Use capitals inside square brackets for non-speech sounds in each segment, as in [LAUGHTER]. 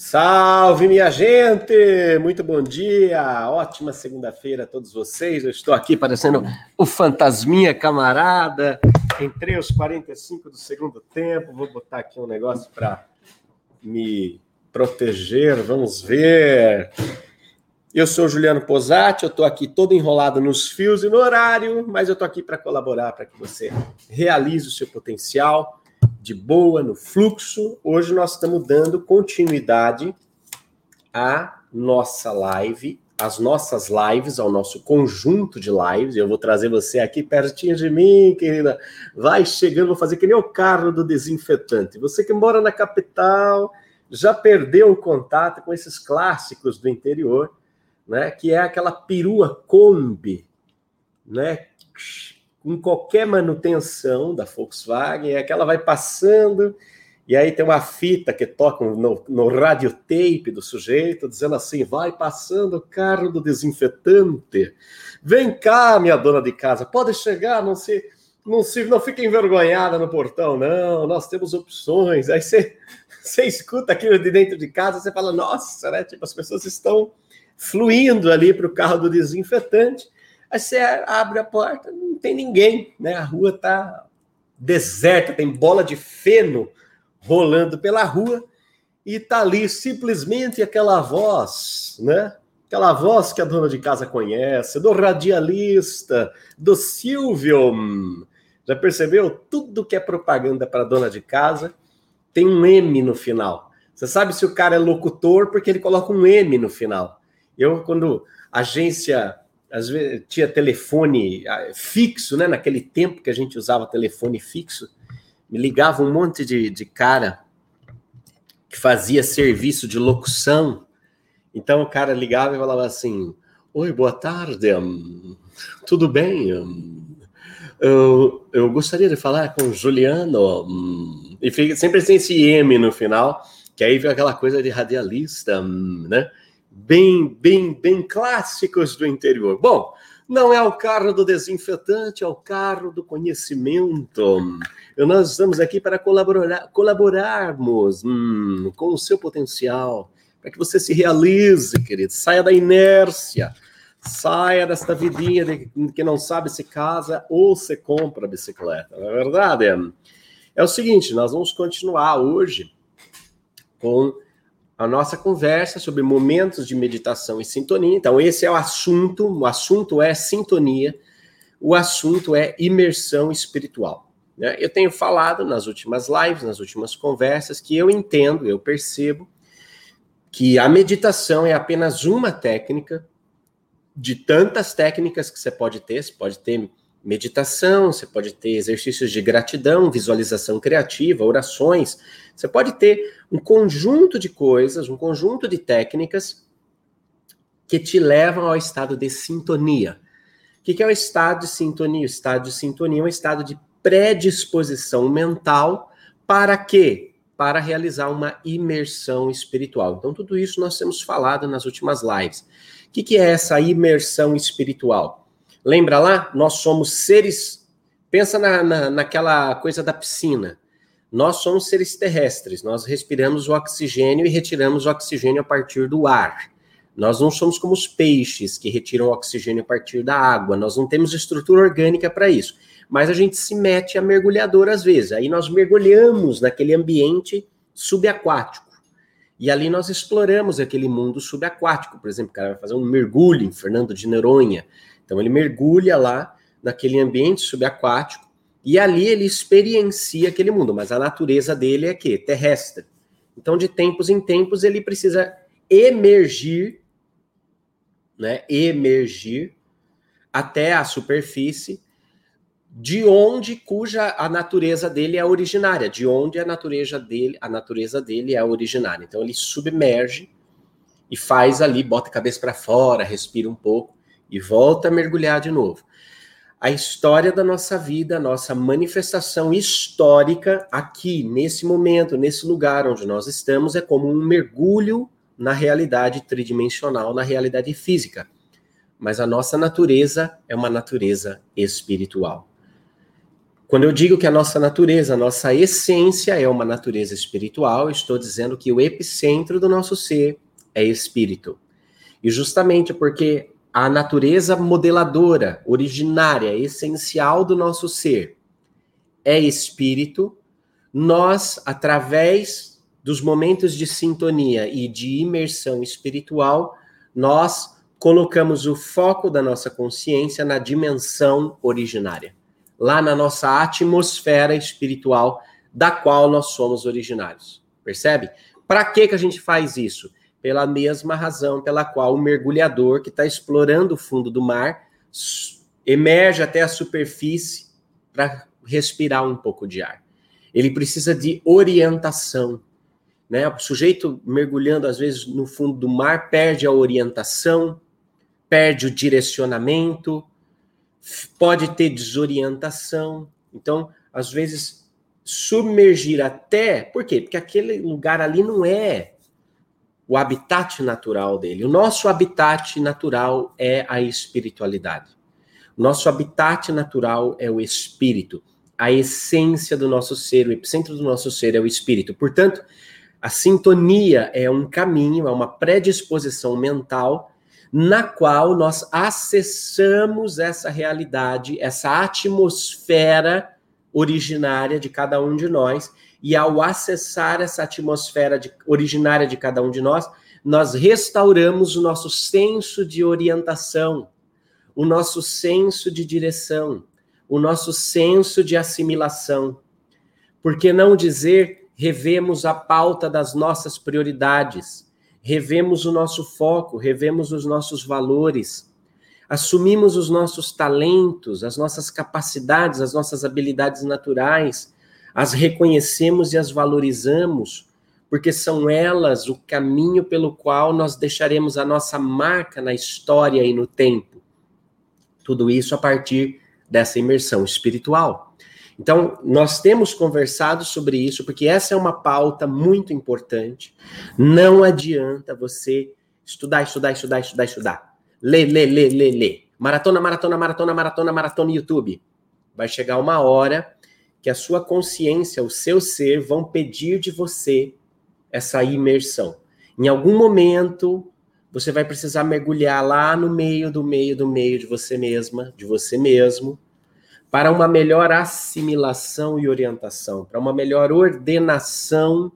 Salve, minha gente! Muito bom dia! Ótima segunda-feira a todos vocês. Eu estou aqui parecendo o fantasminha camarada. Entrei aos 45 do segundo tempo. Vou botar aqui um negócio para me proteger. Vamos ver. Eu sou Juliano Posati, eu estou aqui todo enrolado nos fios e no horário, mas eu estou aqui para colaborar para que você realize o seu potencial de boa, no fluxo. Hoje nós estamos dando continuidade à nossa live, às nossas lives, ao nosso conjunto de lives. Eu vou trazer você aqui pertinho de mim, querida. Vai chegando, vou fazer que nem o carro do desinfetante. Você que mora na capital, já perdeu o contato com esses clássicos do interior, né? Que é aquela perua Kombi, né? Em qualquer manutenção da Volkswagen, é que ela vai passando, e aí tem uma fita que toca no, no radiotape do sujeito, dizendo assim: vai passando o carro do desinfetante. Vem cá, minha dona de casa, pode chegar, não se. Não, se, não fique envergonhada no portão, não. Nós temos opções. Aí você, [LAUGHS] você escuta aquilo de dentro de casa, você fala, nossa, né? Tipo, as pessoas estão fluindo ali para o carro do desinfetante. Aí você abre a porta, não tem ninguém, né? A rua tá deserta, tem bola de feno rolando pela rua e tá ali simplesmente aquela voz, né? Aquela voz que a dona de casa conhece, do radialista, do Silvio. Já percebeu? Tudo que é propaganda para dona de casa tem um M no final. Você sabe se o cara é locutor porque ele coloca um M no final. Eu, quando agência às vezes tinha telefone ah, fixo, né? Naquele tempo que a gente usava telefone fixo, me ligava um monte de, de cara que fazia serviço de locução. Então o cara ligava e falava assim: Oi, boa tarde, hum, tudo bem? Hum, eu, eu gostaria de falar com o Juliano. Hum, e fica, sempre tem esse M no final, que aí vem aquela coisa de radialista, né? Bem, bem, bem clássicos do interior. Bom, não é o carro do desinfetante, é o carro do conhecimento. Nós estamos aqui para colaborar, colaborarmos hum, com o seu potencial, para que você se realize, querido. Saia da inércia, saia desta vidinha de que não sabe se casa ou se compra bicicleta. Não é verdade? É o seguinte, nós vamos continuar hoje com a nossa conversa sobre momentos de meditação e sintonia. Então, esse é o assunto, o assunto é sintonia, o assunto é imersão espiritual. Né? Eu tenho falado nas últimas lives, nas últimas conversas, que eu entendo, eu percebo que a meditação é apenas uma técnica de tantas técnicas que você pode ter. Você pode ter meditação, você pode ter exercícios de gratidão, visualização criativa, orações. Você pode ter um conjunto de coisas, um conjunto de técnicas que te levam ao estado de sintonia. O que é o estado de sintonia? O estado de sintonia é um estado de predisposição mental para quê? Para realizar uma imersão espiritual. Então, tudo isso nós temos falado nas últimas lives. O que é essa imersão espiritual? Lembra lá? Nós somos seres. Pensa na, na, naquela coisa da piscina. Nós somos seres terrestres, nós respiramos o oxigênio e retiramos o oxigênio a partir do ar. Nós não somos como os peixes que retiram o oxigênio a partir da água, nós não temos estrutura orgânica para isso. Mas a gente se mete a mergulhador às vezes. Aí nós mergulhamos naquele ambiente subaquático. E ali nós exploramos aquele mundo subaquático. Por exemplo, o cara vai fazer um mergulho em Fernando de Noronha. Então ele mergulha lá naquele ambiente subaquático e ali ele experiencia aquele mundo, mas a natureza dele é que terrestre. Então de tempos em tempos ele precisa emergir, né? Emergir até a superfície de onde cuja a natureza dele é originária, de onde a natureza dele, a natureza dele é originária. Então ele submerge e faz ali, bota a cabeça para fora, respira um pouco e volta a mergulhar de novo. A história da nossa vida, a nossa manifestação histórica aqui, nesse momento, nesse lugar onde nós estamos, é como um mergulho na realidade tridimensional, na realidade física. Mas a nossa natureza é uma natureza espiritual. Quando eu digo que a nossa natureza, a nossa essência é uma natureza espiritual, estou dizendo que o epicentro do nosso ser é espírito. E justamente porque a natureza modeladora, originária, essencial do nosso ser é espírito, nós, através dos momentos de sintonia e de imersão espiritual, nós colocamos o foco da nossa consciência na dimensão originária lá na nossa atmosfera espiritual da qual nós somos originários. Percebe? Para que, que a gente faz isso? Pela mesma razão pela qual o mergulhador que está explorando o fundo do mar emerge até a superfície para respirar um pouco de ar. Ele precisa de orientação. Né? O sujeito mergulhando, às vezes, no fundo do mar, perde a orientação, perde o direcionamento, pode ter desorientação. Então, às vezes, submergir até. Por quê? Porque aquele lugar ali não é o habitat natural dele. O nosso habitat natural é a espiritualidade. O nosso habitat natural é o espírito. A essência do nosso ser, o epicentro do nosso ser é o espírito. Portanto, a sintonia é um caminho, é uma predisposição mental na qual nós acessamos essa realidade, essa atmosfera originária de cada um de nós, e ao acessar essa atmosfera de, originária de cada um de nós, nós restauramos o nosso senso de orientação, o nosso senso de direção, o nosso senso de assimilação. Por que não dizer revemos a pauta das nossas prioridades? revemos o nosso foco, revemos os nossos valores, assumimos os nossos talentos, as nossas capacidades, as nossas habilidades naturais, as reconhecemos e as valorizamos, porque são elas o caminho pelo qual nós deixaremos a nossa marca na história e no tempo. Tudo isso a partir dessa imersão espiritual. Então, nós temos conversado sobre isso, porque essa é uma pauta muito importante. Não adianta você estudar, estudar, estudar, estudar, estudar. Lê, lê, lê, lê, lê. Maratona, maratona, maratona, maratona, maratona YouTube. Vai chegar uma hora que a sua consciência, o seu ser, vão pedir de você essa imersão. Em algum momento, você vai precisar mergulhar lá no meio do meio do meio de você mesma, de você mesmo para uma melhor assimilação e orientação, para uma melhor ordenação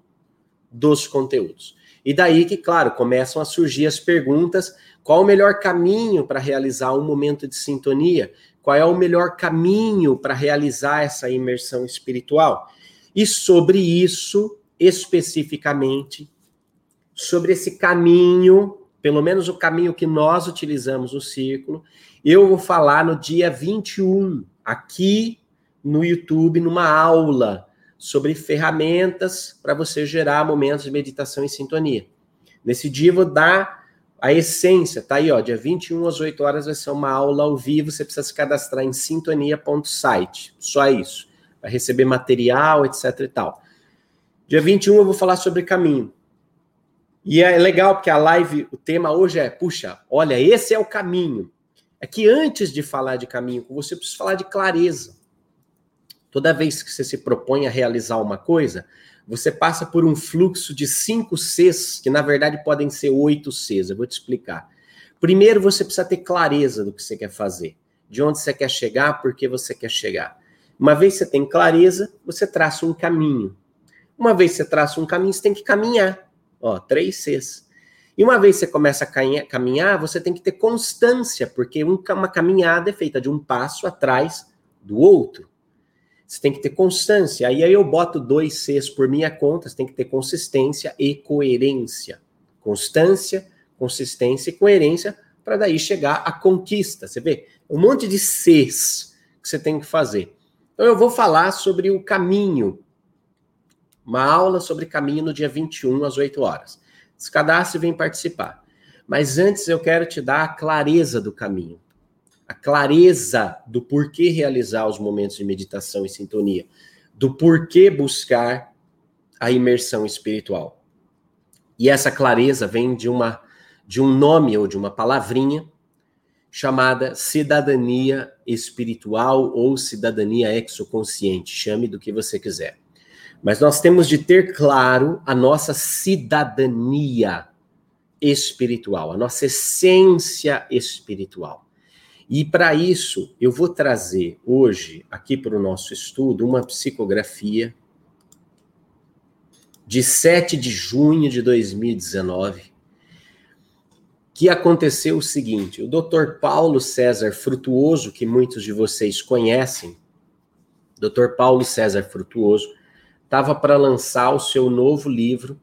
dos conteúdos. E daí que, claro, começam a surgir as perguntas: qual o melhor caminho para realizar um momento de sintonia? Qual é o melhor caminho para realizar essa imersão espiritual? E sobre isso, especificamente, sobre esse caminho, pelo menos o caminho que nós utilizamos no círculo, eu vou falar no dia 21 aqui no YouTube, numa aula sobre ferramentas para você gerar momentos de meditação em sintonia. Nesse dia eu vou dar a essência, tá aí, ó, dia 21 às 8 horas vai ser uma aula ao vivo, você precisa se cadastrar em sintonia.site, só isso. Vai receber material, etc e tal. Dia 21 eu vou falar sobre caminho. E é legal porque a live, o tema hoje é, puxa, olha, esse é o caminho. É que antes de falar de caminho você, precisa falar de clareza. Toda vez que você se propõe a realizar uma coisa, você passa por um fluxo de cinco Cs, que na verdade podem ser oito Cs. Eu vou te explicar. Primeiro, você precisa ter clareza do que você quer fazer, de onde você quer chegar, por que você quer chegar. Uma vez que você tem clareza, você traça um caminho. Uma vez que você traça um caminho, você tem que caminhar. Ó, três Cs. E uma vez que você começa a caminhar, você tem que ter constância, porque uma caminhada é feita de um passo atrás do outro. Você tem que ter constância. Aí, eu boto dois Cs por minha conta, você tem que ter consistência e coerência. Constância, consistência e coerência, para daí chegar à conquista. Você vê? Um monte de Cs que você tem que fazer. Então eu vou falar sobre o caminho. Uma aula sobre caminho no dia 21 às 8 horas. Se cadastre e vem participar. Mas antes eu quero te dar a clareza do caminho, a clareza do porquê realizar os momentos de meditação e sintonia, do porquê buscar a imersão espiritual. E essa clareza vem de uma de um nome ou de uma palavrinha chamada cidadania espiritual ou cidadania exoconsciente, chame do que você quiser. Mas nós temos de ter claro a nossa cidadania espiritual, a nossa essência espiritual. E para isso, eu vou trazer hoje, aqui para o nosso estudo, uma psicografia de 7 de junho de 2019, que aconteceu o seguinte: o Dr. Paulo César Frutuoso, que muitos de vocês conhecem, Dr. Paulo César Frutuoso, estava para lançar o seu novo livro,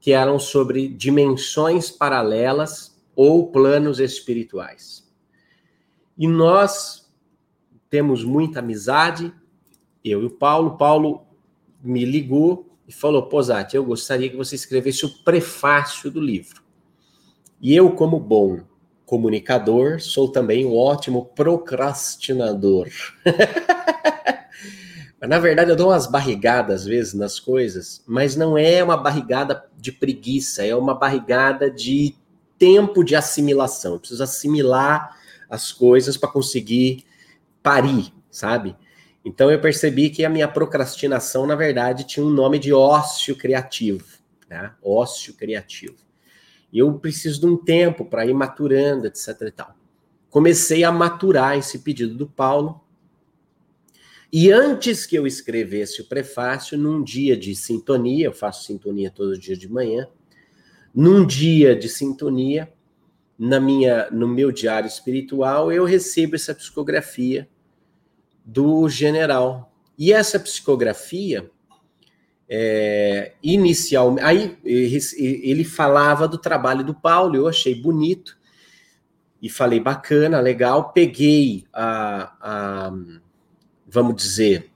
que eram sobre dimensões paralelas ou planos espirituais. E nós temos muita amizade, eu e o Paulo. Paulo me ligou e falou: Posati, eu gostaria que você escrevesse o prefácio do livro. E eu, como bom comunicador, sou também um ótimo procrastinador. [LAUGHS] Na verdade, eu dou umas barrigadas às vezes nas coisas, mas não é uma barrigada de preguiça, é uma barrigada de tempo de assimilação. Eu preciso assimilar as coisas para conseguir parir, sabe? Então eu percebi que a minha procrastinação, na verdade, tinha um nome de ócio criativo, né? Ócio criativo. E eu preciso de um tempo para ir maturando, etc e tal. Comecei a maturar esse pedido do Paulo e antes que eu escrevesse o prefácio, num dia de sintonia, eu faço sintonia todos os dias de manhã, num dia de sintonia, na minha, no meu diário espiritual, eu recebo essa psicografia do general. E essa psicografia, é, inicial, aí ele falava do trabalho do Paulo, eu achei bonito e falei bacana, legal. Peguei a, a vamos dizer,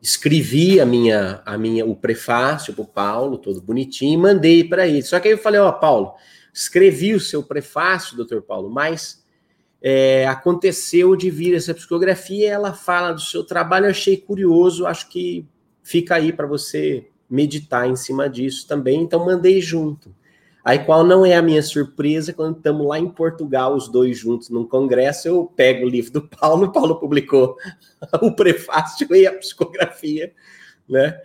escrevi a minha, a minha, o prefácio para o Paulo, todo bonitinho, e mandei para ele. Só que aí eu falei, ó, oh, Paulo, escrevi o seu prefácio, doutor Paulo, mas é, aconteceu de vir essa psicografia, ela fala do seu trabalho, eu achei curioso, acho que fica aí para você meditar em cima disso também, então mandei junto. Aí qual não é a minha surpresa quando estamos lá em Portugal, os dois juntos num congresso, eu pego o livro do Paulo, o Paulo publicou [LAUGHS] o prefácio e a psicografia, né?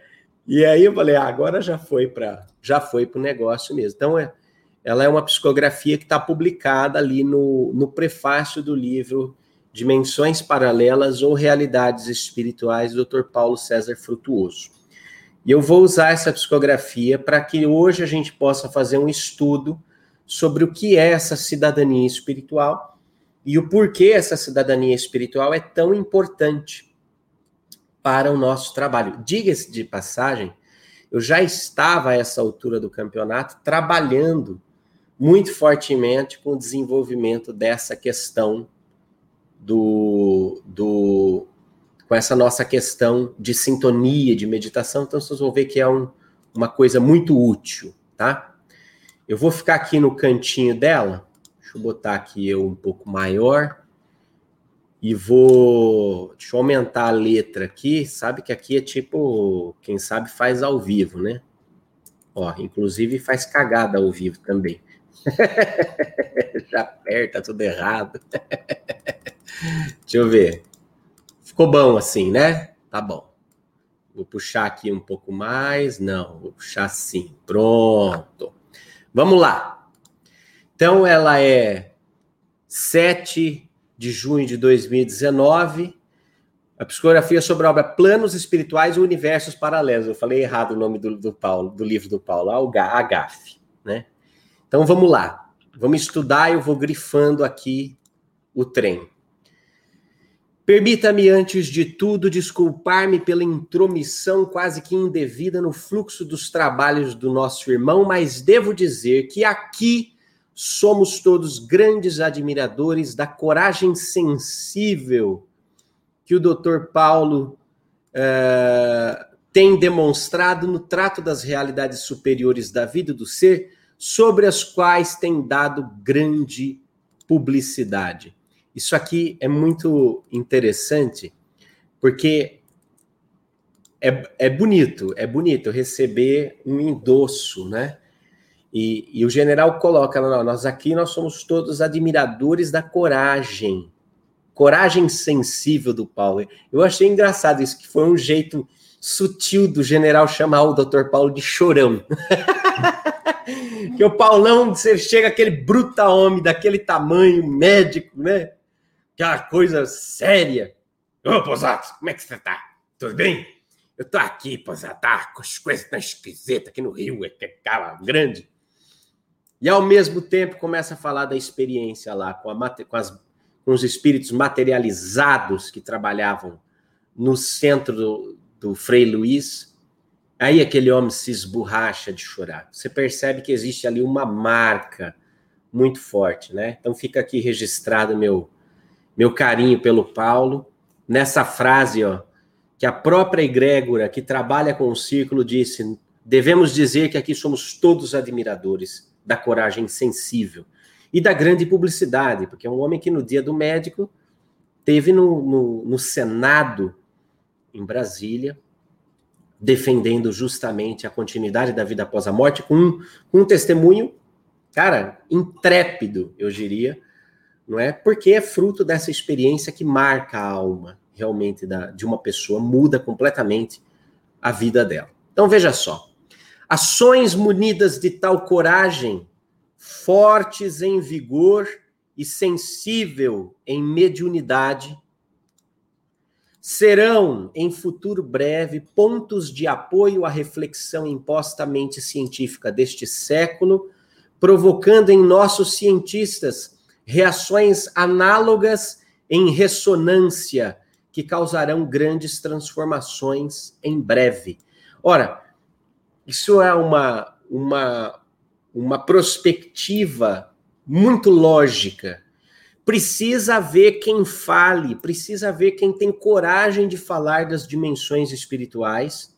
E aí eu falei, ah, agora já foi para já foi para o negócio mesmo. Então é, ela é uma psicografia que está publicada ali no, no prefácio do livro Dimensões Paralelas ou Realidades Espirituais, do Dr. Paulo César Frutuoso. E eu vou usar essa psicografia para que hoje a gente possa fazer um estudo sobre o que é essa cidadania espiritual e o porquê essa cidadania espiritual é tão importante para o nosso trabalho. Diga-se de passagem, eu já estava a essa altura do campeonato trabalhando muito fortemente com o desenvolvimento dessa questão do, do com essa nossa questão de sintonia, de meditação. Então, vocês vão ver que é um, uma coisa muito útil, tá? Eu vou ficar aqui no cantinho dela. Deixa eu botar aqui eu um pouco maior. E vou. Deixa eu aumentar a letra aqui. Sabe que aqui é tipo. Quem sabe faz ao vivo, né? Ó, inclusive faz cagada ao vivo também. [LAUGHS] Já aperta tudo errado. [LAUGHS] Deixa eu ver. Ficou bom assim, né? Tá bom. Vou puxar aqui um pouco mais. Não, vou puxar assim. Pronto. Vamos lá. Então, ela é 7 de junho de 2019. A psicografia sobre a obra Planos Espirituais e Universos Paralelos. Eu falei errado o nome do, do Paulo, do livro do Paulo, a GAF? Então vamos lá. Vamos estudar, eu vou grifando aqui o trem. Permita-me, antes de tudo, desculpar-me pela intromissão quase que indevida no fluxo dos trabalhos do nosso irmão, mas devo dizer que aqui somos todos grandes admiradores da coragem sensível que o Dr. Paulo uh, tem demonstrado no trato das realidades superiores da vida do ser, sobre as quais tem dado grande publicidade. Isso aqui é muito interessante, porque é, é bonito, é bonito receber um endosso, né? E, e o general coloca, não, nós aqui nós somos todos admiradores da coragem, coragem sensível do Paulo. Eu achei engraçado isso, que foi um jeito sutil do general chamar o Dr. Paulo de chorão. [LAUGHS] que o Paulão, você chega aquele bruta homem daquele tamanho, médico, né? Aquela coisa séria. Ô, Posato, como é que você tá? Tudo bem? Eu tô aqui, Posato, tá, com as coisas tão esquisitas aqui no Rio, é que é cara grande. E ao mesmo tempo começa a falar da experiência lá, com, a, com, as, com os espíritos materializados que trabalhavam no centro do Frei Luiz. Aí aquele homem se esborracha de chorar. Você percebe que existe ali uma marca muito forte, né? Então fica aqui registrado meu meu carinho pelo Paulo nessa frase, ó, que a própria egrégora que trabalha com o círculo disse: devemos dizer que aqui somos todos admiradores da coragem sensível e da grande publicidade, porque é um homem que no dia do médico teve no, no, no Senado em Brasília defendendo justamente a continuidade da vida após a morte com um, com um testemunho, cara, intrépido, eu diria, não é? Porque é fruto dessa experiência que marca a alma realmente da, de uma pessoa, muda completamente a vida dela. Então veja só, Ações munidas de tal coragem, fortes em vigor e sensível em mediunidade, serão, em futuro breve, pontos de apoio à reflexão impostamente científica deste século, provocando em nossos cientistas reações análogas em ressonância que causarão grandes transformações em breve. Ora, isso é uma, uma, uma perspectiva muito lógica. Precisa haver quem fale, precisa haver quem tem coragem de falar das dimensões espirituais,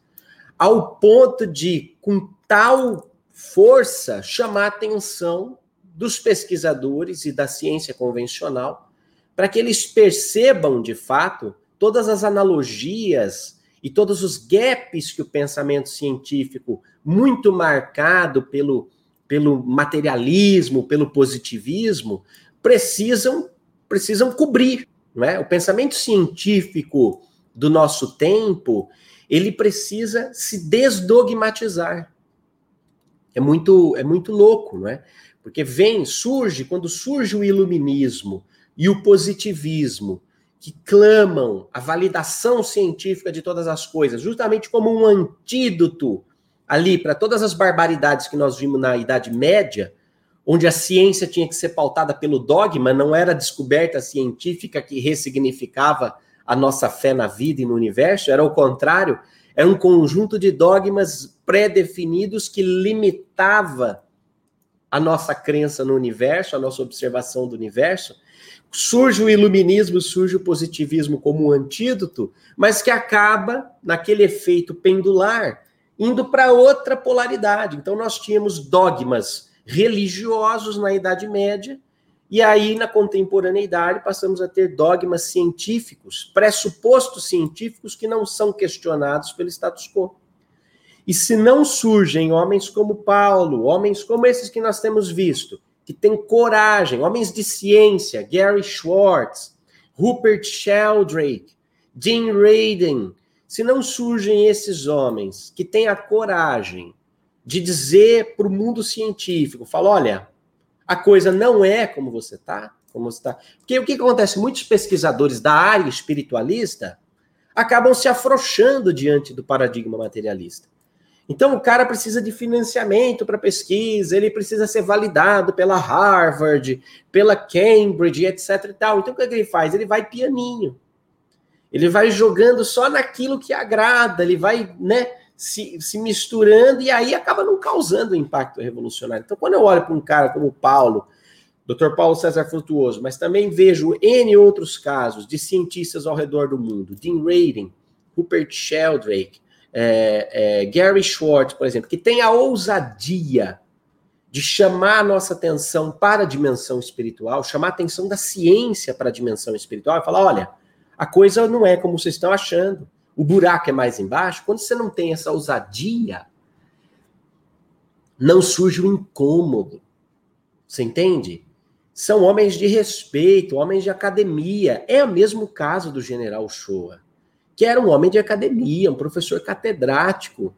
ao ponto de, com tal força, chamar a atenção dos pesquisadores e da ciência convencional, para que eles percebam, de fato, todas as analogias e todos os gaps que o pensamento científico, muito marcado pelo, pelo materialismo, pelo positivismo, precisam, precisam cobrir. Não é? O pensamento científico do nosso tempo, ele precisa se desdogmatizar. É muito, é muito louco, não é? Porque vem, surge, quando surge o iluminismo e o positivismo, que clamam a validação científica de todas as coisas, justamente como um antídoto ali para todas as barbaridades que nós vimos na Idade Média, onde a ciência tinha que ser pautada pelo dogma, não era a descoberta científica que ressignificava a nossa fé na vida e no universo, era o contrário, era um conjunto de dogmas pré-definidos que limitava a nossa crença no universo, a nossa observação do universo surge o iluminismo, surge o positivismo como um antídoto, mas que acaba naquele efeito pendular, indo para outra polaridade. Então nós tínhamos dogmas religiosos na Idade Média, e aí na contemporaneidade passamos a ter dogmas científicos, pressupostos científicos que não são questionados pelo status quo. E se não surgem homens como Paulo, homens como esses que nós temos visto, que têm coragem, homens de ciência, Gary Schwartz, Rupert Sheldrake, Dean Radin, se não surgem esses homens que têm a coragem de dizer para o mundo científico, fala, olha, a coisa não é como você está, como está. Porque o que acontece? Muitos pesquisadores da área espiritualista acabam se afrouxando diante do paradigma materialista. Então, o cara precisa de financiamento para pesquisa, ele precisa ser validado pela Harvard, pela Cambridge, etc. E tal. Então, o é que ele faz? Ele vai pianinho. Ele vai jogando só naquilo que agrada, ele vai né, se, se misturando e aí acaba não causando impacto revolucionário. Então, quando eu olho para um cara como o Paulo, Dr. Paulo César Frutuoso, mas também vejo N outros casos de cientistas ao redor do mundo, Dean Radin, Rupert Sheldrake, é, é, Gary Schwartz, por exemplo, que tem a ousadia de chamar a nossa atenção para a dimensão espiritual, chamar a atenção da ciência para a dimensão espiritual e falar: olha, a coisa não é como vocês estão achando, o buraco é mais embaixo. Quando você não tem essa ousadia, não surge o um incômodo. Você entende? São homens de respeito, homens de academia. É o mesmo caso do general Shoa, que era um homem de academia, um professor catedrático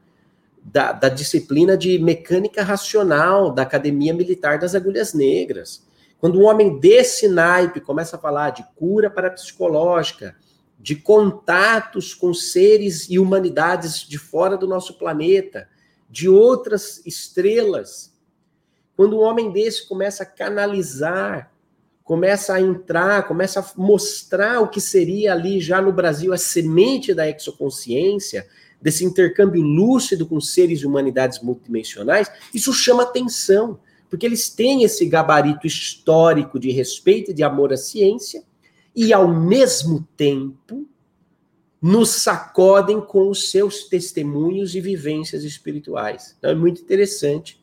da, da disciplina de mecânica racional da Academia Militar das Agulhas Negras. Quando um homem desse naipe começa a falar de cura parapsicológica, de contatos com seres e humanidades de fora do nosso planeta, de outras estrelas. Quando um homem desse começa a canalizar, começa a entrar, começa a mostrar o que seria ali já no Brasil a semente da exoconsciência, desse intercâmbio lúcido com seres e humanidades multidimensionais, isso chama atenção, porque eles têm esse gabarito histórico de respeito e de amor à ciência, e, ao mesmo tempo, nos sacodem com os seus testemunhos e vivências espirituais. Então, é muito interessante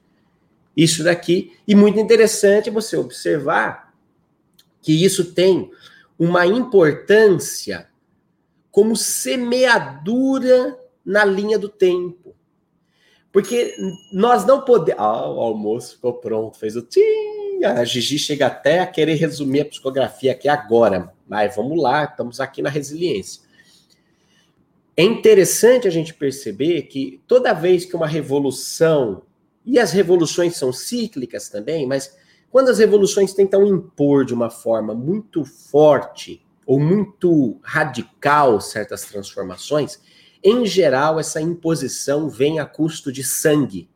isso daqui, e muito interessante você observar que isso tem uma importância como semeadura na linha do tempo. Porque nós não podemos. Ah, o almoço ficou pronto, fez o tim a Gigi chega até a querer resumir a psicografia aqui agora, mas vamos lá, estamos aqui na resiliência. É interessante a gente perceber que toda vez que uma revolução, e as revoluções são cíclicas também, mas quando as revoluções tentam impor de uma forma muito forte ou muito radical certas transformações, em geral essa imposição vem a custo de sangue,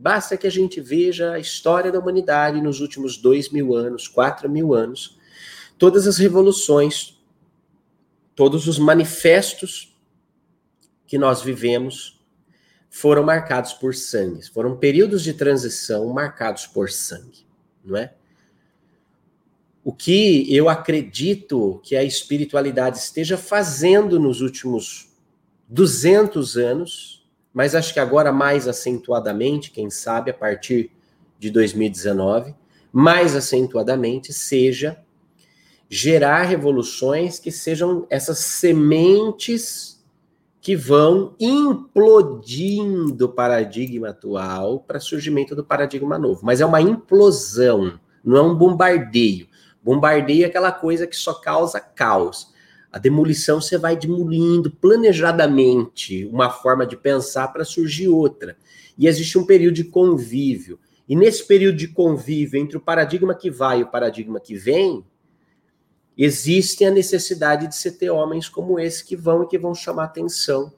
Basta que a gente veja a história da humanidade nos últimos dois mil anos, quatro mil anos, todas as revoluções, todos os manifestos que nós vivemos foram marcados por sangue, foram períodos de transição marcados por sangue, não é? O que eu acredito que a espiritualidade esteja fazendo nos últimos 200 anos mas acho que agora mais acentuadamente, quem sabe a partir de 2019, mais acentuadamente seja gerar revoluções que sejam essas sementes que vão implodindo o paradigma atual para surgimento do paradigma novo. Mas é uma implosão, não é um bombardeio. Bombardeio é aquela coisa que só causa caos. A demolição você vai demolindo planejadamente uma forma de pensar para surgir outra. E existe um período de convívio. E nesse período de convívio entre o paradigma que vai e o paradigma que vem, existe a necessidade de se ter homens como esse que vão e que vão chamar a atenção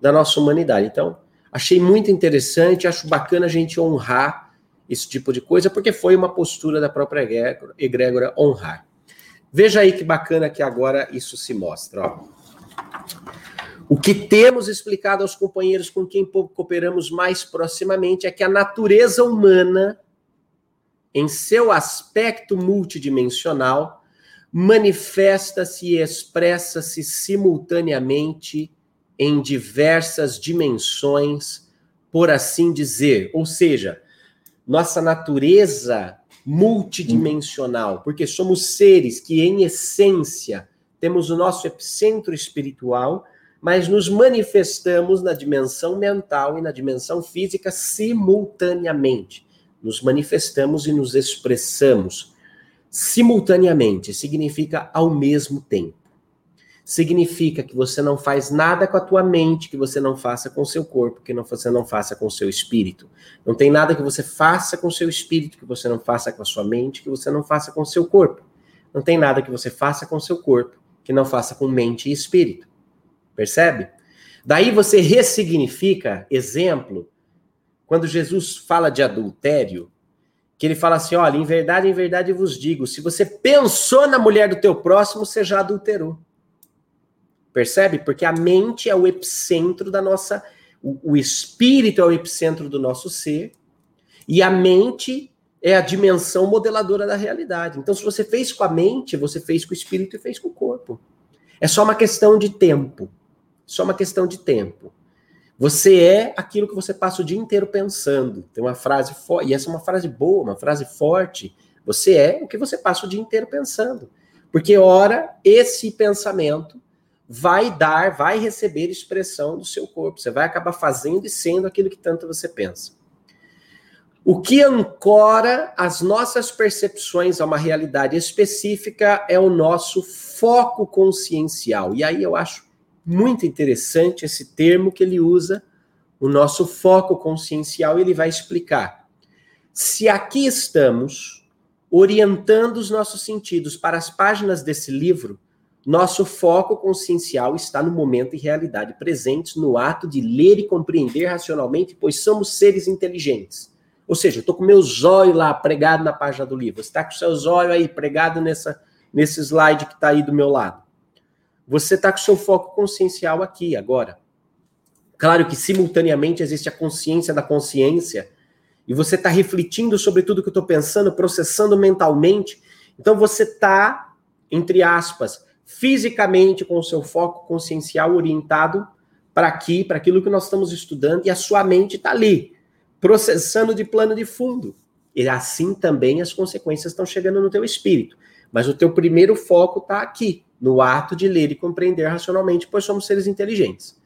da nossa humanidade. Então, achei muito interessante, acho bacana a gente honrar esse tipo de coisa, porque foi uma postura da própria egrégora honrar. Veja aí que bacana que agora isso se mostra. Ó. O que temos explicado aos companheiros com quem cooperamos mais proximamente é que a natureza humana, em seu aspecto multidimensional, manifesta-se e expressa-se simultaneamente em diversas dimensões, por assim dizer. Ou seja, nossa natureza multidimensional, porque somos seres que, em essência, temos o nosso epicentro espiritual, mas nos manifestamos na dimensão mental e na dimensão física simultaneamente. Nos manifestamos e nos expressamos simultaneamente, significa ao mesmo tempo significa que você não faz nada com a tua mente que você não faça com o seu corpo, que não, você não faça com o seu espírito. Não tem nada que você faça com o seu espírito que você não faça com a sua mente, que você não faça com o seu corpo. Não tem nada que você faça com o seu corpo que não faça com mente e espírito. Percebe? Daí você ressignifica, exemplo, quando Jesus fala de adultério, que ele fala assim: olha, em verdade, em verdade vos digo, se você pensou na mulher do teu próximo, você já adulterou. Percebe? Porque a mente é o epicentro da nossa. O, o espírito é o epicentro do nosso ser. E a mente é a dimensão modeladora da realidade. Então, se você fez com a mente, você fez com o espírito e fez com o corpo. É só uma questão de tempo. Só uma questão de tempo. Você é aquilo que você passa o dia inteiro pensando. Tem uma frase forte, e essa é uma frase boa, uma frase forte. Você é o que você passa o dia inteiro pensando. Porque, ora, esse pensamento vai dar, vai receber expressão do seu corpo. Você vai acabar fazendo e sendo aquilo que tanto você pensa. O que ancora as nossas percepções a uma realidade específica é o nosso foco consciencial. E aí eu acho muito interessante esse termo que ele usa, o nosso foco consciencial, ele vai explicar. Se aqui estamos orientando os nossos sentidos para as páginas desse livro, nosso foco consciencial está no momento e realidade presentes, no ato de ler e compreender racionalmente, pois somos seres inteligentes. Ou seja, eu estou com meus olhos lá pregado na página do livro. Você está com seus olhos aí pregado nessa, nesse slide que está aí do meu lado. Você está com seu foco consciencial aqui, agora. Claro que simultaneamente existe a consciência da consciência, e você está refletindo sobre tudo que eu estou pensando, processando mentalmente. Então você está, entre aspas, fisicamente com o seu foco consciencial orientado para aqui, para aquilo que nós estamos estudando, e a sua mente está ali, processando de plano de fundo. E assim também as consequências estão chegando no teu espírito. Mas o teu primeiro foco está aqui, no ato de ler e compreender racionalmente, pois somos seres inteligentes.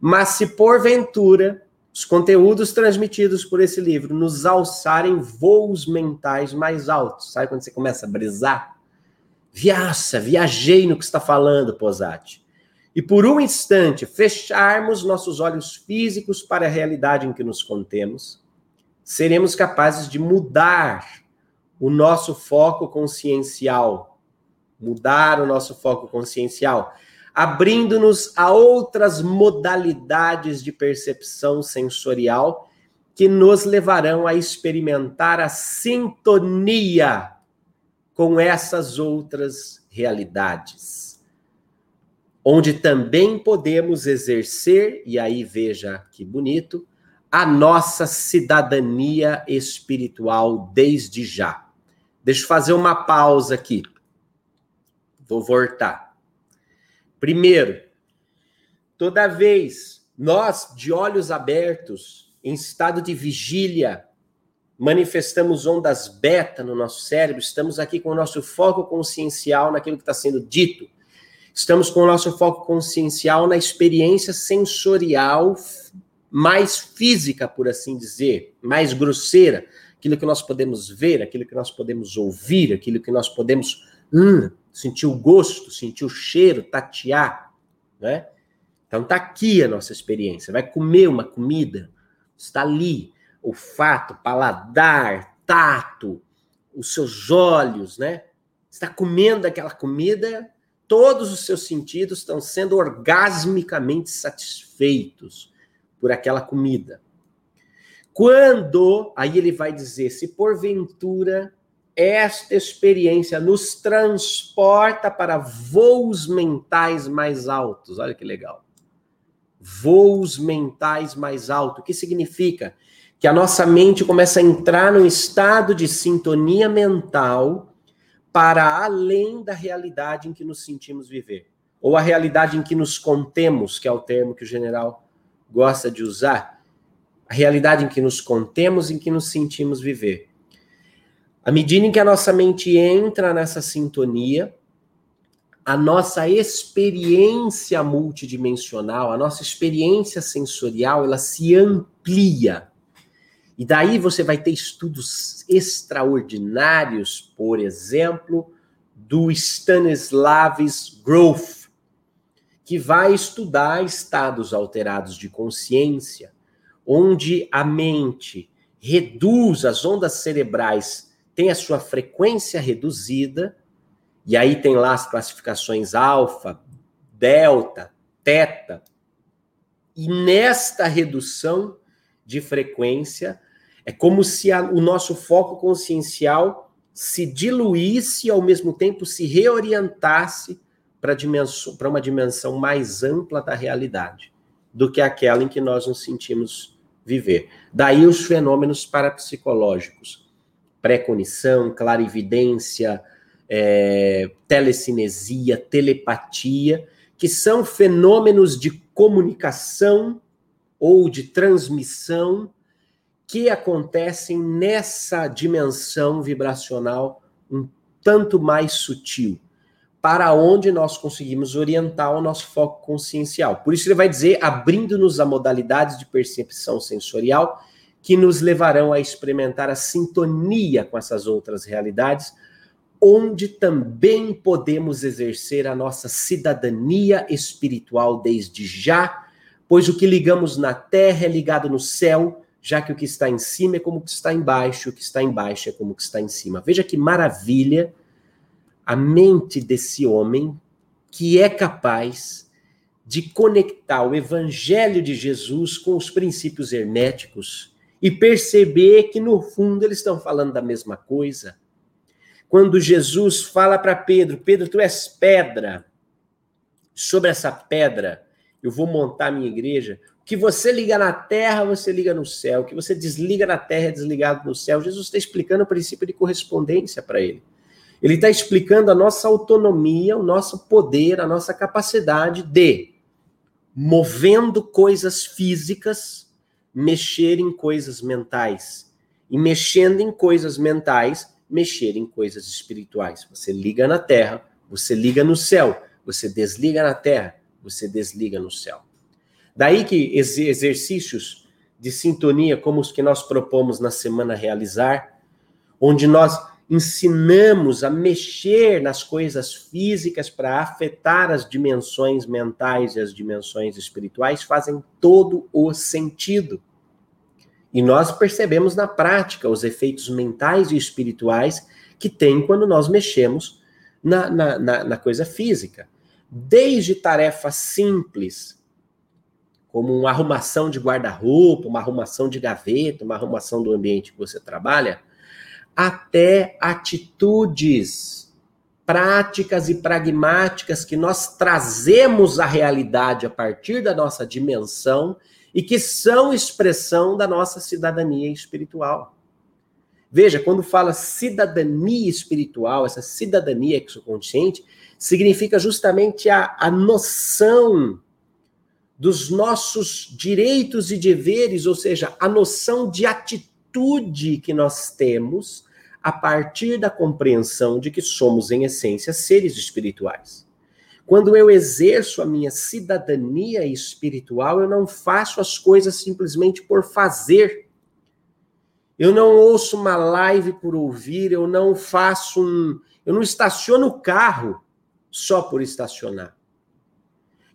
Mas se porventura os conteúdos transmitidos por esse livro nos alçarem voos mentais mais altos, sabe quando você começa a brisar? Viaça, viajei no que está falando, Posati. E por um instante fecharmos nossos olhos físicos para a realidade em que nos contemos, seremos capazes de mudar o nosso foco consciencial, mudar o nosso foco consciencial, abrindo-nos a outras modalidades de percepção sensorial que nos levarão a experimentar a sintonia com essas outras realidades. Onde também podemos exercer, e aí veja que bonito, a nossa cidadania espiritual desde já. Deixa eu fazer uma pausa aqui. Vou voltar. Primeiro, toda vez nós, de olhos abertos, em estado de vigília, manifestamos ondas beta no nosso cérebro, estamos aqui com o nosso foco consciencial naquilo que está sendo dito. Estamos com o nosso foco consciencial na experiência sensorial mais física, por assim dizer, mais grosseira, aquilo que nós podemos ver, aquilo que nós podemos ouvir, aquilo que nós podemos hum, sentir o gosto, sentir o cheiro, tatear, né? Então tá aqui a nossa experiência. Vai comer uma comida, está ali, olfato, paladar, tato, os seus olhos, né? Está comendo aquela comida, todos os seus sentidos estão sendo orgasmicamente satisfeitos por aquela comida. Quando, aí ele vai dizer, se porventura esta experiência nos transporta para voos mentais mais altos. Olha que legal. Voos mentais mais altos. O que significa? Que a nossa mente começa a entrar num estado de sintonia mental para além da realidade em que nos sentimos viver. Ou a realidade em que nos contemos, que é o termo que o general gosta de usar. A realidade em que nos contemos, em que nos sentimos viver. À medida em que a nossa mente entra nessa sintonia, a nossa experiência multidimensional, a nossa experiência sensorial, ela se amplia. E daí você vai ter estudos extraordinários, por exemplo, do Stanislavs Grof, que vai estudar estados alterados de consciência, onde a mente reduz as ondas cerebrais tem a sua frequência reduzida, e aí tem lá as classificações alfa, delta, teta. E nesta redução de frequência, é como se a, o nosso foco consciencial se diluísse e ao mesmo tempo se reorientasse para uma dimensão mais ampla da realidade do que aquela em que nós nos sentimos viver. Daí os fenômenos parapsicológicos precognição, clarividência, é, telecinesia, telepatia, que são fenômenos de comunicação ou de transmissão que acontecem nessa dimensão vibracional um tanto mais sutil, para onde nós conseguimos orientar o nosso foco consciencial. Por isso ele vai dizer, abrindo-nos a modalidades de percepção sensorial que nos levarão a experimentar a sintonia com essas outras realidades, onde também podemos exercer a nossa cidadania espiritual desde já, pois o que ligamos na terra é ligado no céu, já que o que está em cima é como o que está embaixo, o que está embaixo é como o que está em cima. Veja que maravilha a mente desse homem que é capaz de conectar o evangelho de Jesus com os princípios herméticos e perceber que no fundo eles estão falando da mesma coisa quando Jesus fala para Pedro: Pedro, tu és pedra. Sobre essa pedra, eu vou montar minha igreja. Que você liga na terra, você liga no céu. Que você desliga na terra é desligado no céu. Jesus está explicando o princípio de correspondência para ele. Ele está explicando a nossa autonomia, o nosso poder, a nossa capacidade de, movendo coisas físicas, mexer em coisas mentais. E mexendo em coisas mentais, mexer em coisas espirituais. Você liga na terra, você liga no céu, você desliga na terra, você desliga no céu. Daí que exercícios de sintonia, como os que nós propomos na semana realizar, onde nós ensinamos a mexer nas coisas físicas para afetar as dimensões mentais e as dimensões espirituais, fazem todo o sentido. E nós percebemos na prática os efeitos mentais e espirituais que tem quando nós mexemos na, na, na, na coisa física. Desde tarefas simples, como uma arrumação de guarda-roupa, uma arrumação de gaveta, uma arrumação do ambiente que você trabalha, até atitudes práticas e pragmáticas que nós trazemos à realidade a partir da nossa dimensão e que são expressão da nossa cidadania espiritual. Veja, quando fala cidadania espiritual, essa cidadania exoconsciente, significa justamente a, a noção dos nossos direitos e deveres, ou seja, a noção de atitude que nós temos a partir da compreensão de que somos, em essência, seres espirituais. Quando eu exerço a minha cidadania espiritual, eu não faço as coisas simplesmente por fazer. Eu não ouço uma live por ouvir, eu não faço um. Eu não estaciono o carro só por estacionar.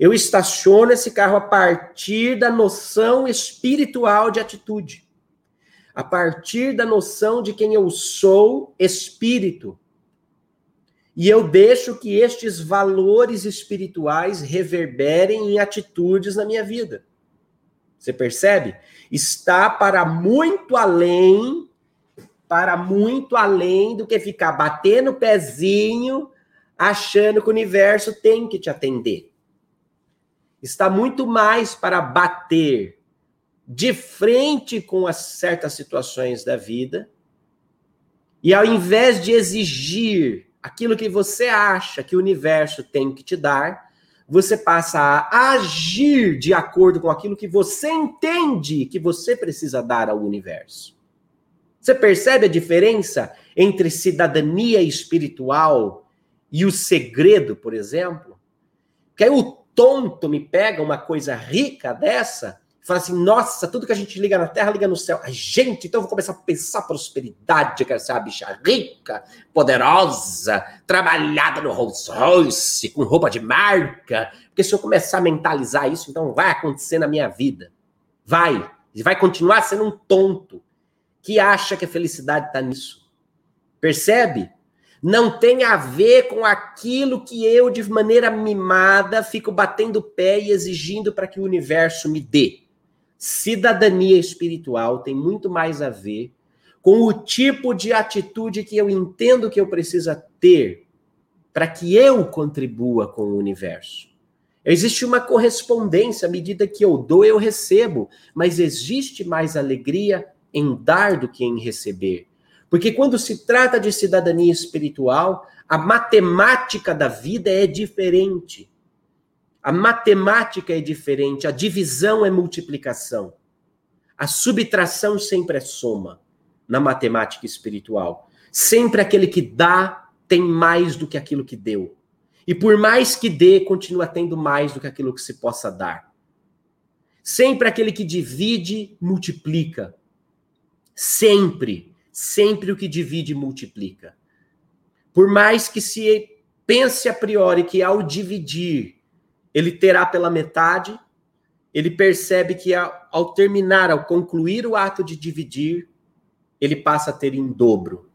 Eu estaciono esse carro a partir da noção espiritual de atitude, a partir da noção de quem eu sou, espírito, e eu deixo que estes valores espirituais reverberem em atitudes na minha vida. Você percebe? Está para muito além, para muito além do que ficar batendo pezinho, achando que o universo tem que te atender. Está muito mais para bater de frente com as certas situações da vida. E ao invés de exigir aquilo que você acha que o universo tem que te dar, você passa a agir de acordo com aquilo que você entende que você precisa dar ao universo. Você percebe a diferença entre cidadania espiritual e o segredo, por exemplo? Que aí o tonto me pega uma coisa rica dessa Fala assim, nossa, tudo que a gente liga na terra, liga no céu. A gente, então eu vou começar a pensar prosperidade, eu quero ser uma bicha rica, poderosa, trabalhada no Rolls Royce, com roupa de marca. Porque se eu começar a mentalizar isso, então vai acontecer na minha vida. Vai. E vai continuar sendo um tonto que acha que a felicidade está nisso. Percebe? Não tem a ver com aquilo que eu, de maneira mimada, fico batendo pé e exigindo para que o universo me dê cidadania espiritual tem muito mais a ver com o tipo de atitude que eu entendo que eu preciso ter para que eu contribua com o universo. Existe uma correspondência, à medida que eu dou, eu recebo, mas existe mais alegria em dar do que em receber. Porque quando se trata de cidadania espiritual, a matemática da vida é diferente. A matemática é diferente, a divisão é multiplicação. A subtração sempre é soma na matemática espiritual. Sempre aquele que dá tem mais do que aquilo que deu. E por mais que dê, continua tendo mais do que aquilo que se possa dar. Sempre aquele que divide, multiplica. Sempre, sempre o que divide multiplica. Por mais que se pense a priori que ao dividir ele terá pela metade, ele percebe que ao, terminar, ao concluir o ato de dividir, ele passa a ter em dobro.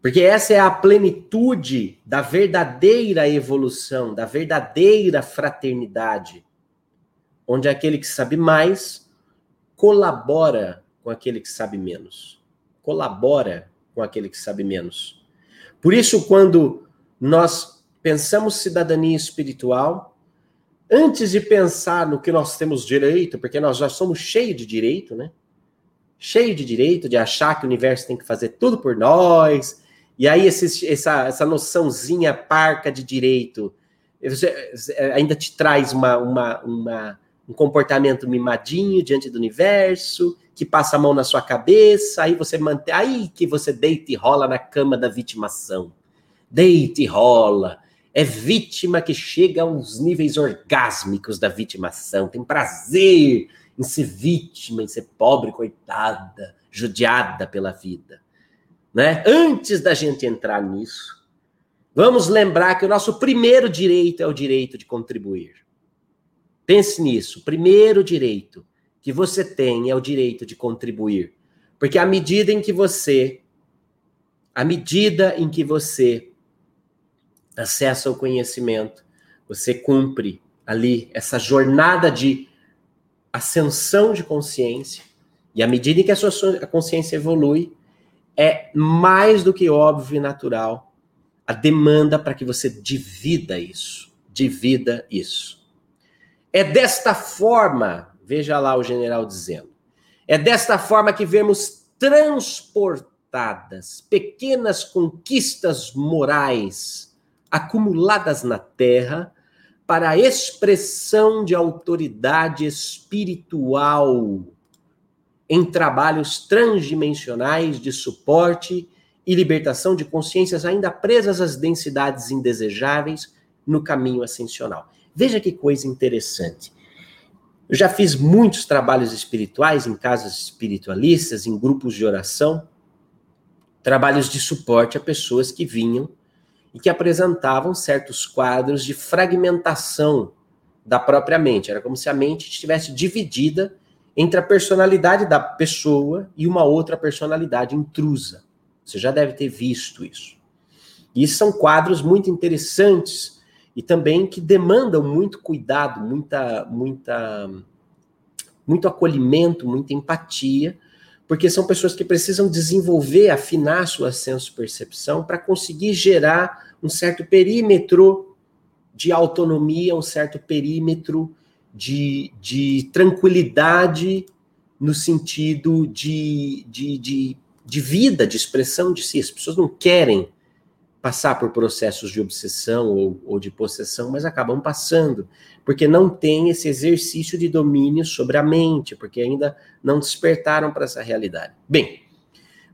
Porque essa é a plenitude da verdadeira evolução, da verdadeira fraternidade, onde aquele que sabe mais colabora com aquele que sabe menos. Colabora com aquele que sabe menos. Por isso, quando nós pensamos cidadania espiritual, antes de pensar no que nós temos direito, porque nós já somos cheios de direito, né? Cheio de direito, de achar que o universo tem que fazer tudo por nós, e aí esse, essa, essa noçãozinha parca de direito ainda te traz uma, uma, uma um comportamento mimadinho diante do universo, que passa a mão na sua cabeça, aí você mantém, aí que você deita e rola na cama da vitimação. Deita e rola. É vítima que chega aos níveis orgásmicos da vitimação, tem prazer em ser vítima, em ser pobre, coitada, judiada pela vida. Né? Antes da gente entrar nisso, vamos lembrar que o nosso primeiro direito é o direito de contribuir. Pense nisso. Primeiro direito que você tem é o direito de contribuir. Porque à medida em que você, à medida em que você acessa o conhecimento, você cumpre ali essa jornada de ascensão de consciência, e à medida em que a sua consciência evolui, é mais do que óbvio e natural a demanda para que você divida isso. Divida isso. É desta forma, veja lá o general dizendo, é desta forma que vemos transportadas pequenas conquistas morais acumuladas na terra para a expressão de autoridade espiritual em trabalhos transdimensionais de suporte e libertação de consciências ainda presas às densidades indesejáveis no caminho ascensional. Veja que coisa interessante. Eu já fiz muitos trabalhos espirituais em casas espiritualistas, em grupos de oração, trabalhos de suporte a pessoas que vinham e que apresentavam certos quadros de fragmentação da própria mente. Era como se a mente estivesse dividida entre a personalidade da pessoa e uma outra personalidade intrusa. Você já deve ter visto isso. E são quadros muito interessantes e também que demandam muito cuidado, muita, muita, muito acolhimento, muita empatia, porque são pessoas que precisam desenvolver, afinar sua senso-percepção para conseguir gerar um certo perímetro de autonomia, um certo perímetro de, de tranquilidade no sentido de, de, de, de vida, de expressão de si. As pessoas não querem passar por processos de obsessão ou, ou, de possessão, mas acabam passando, porque não tem esse exercício de domínio sobre a mente, porque ainda não despertaram para essa realidade. Bem,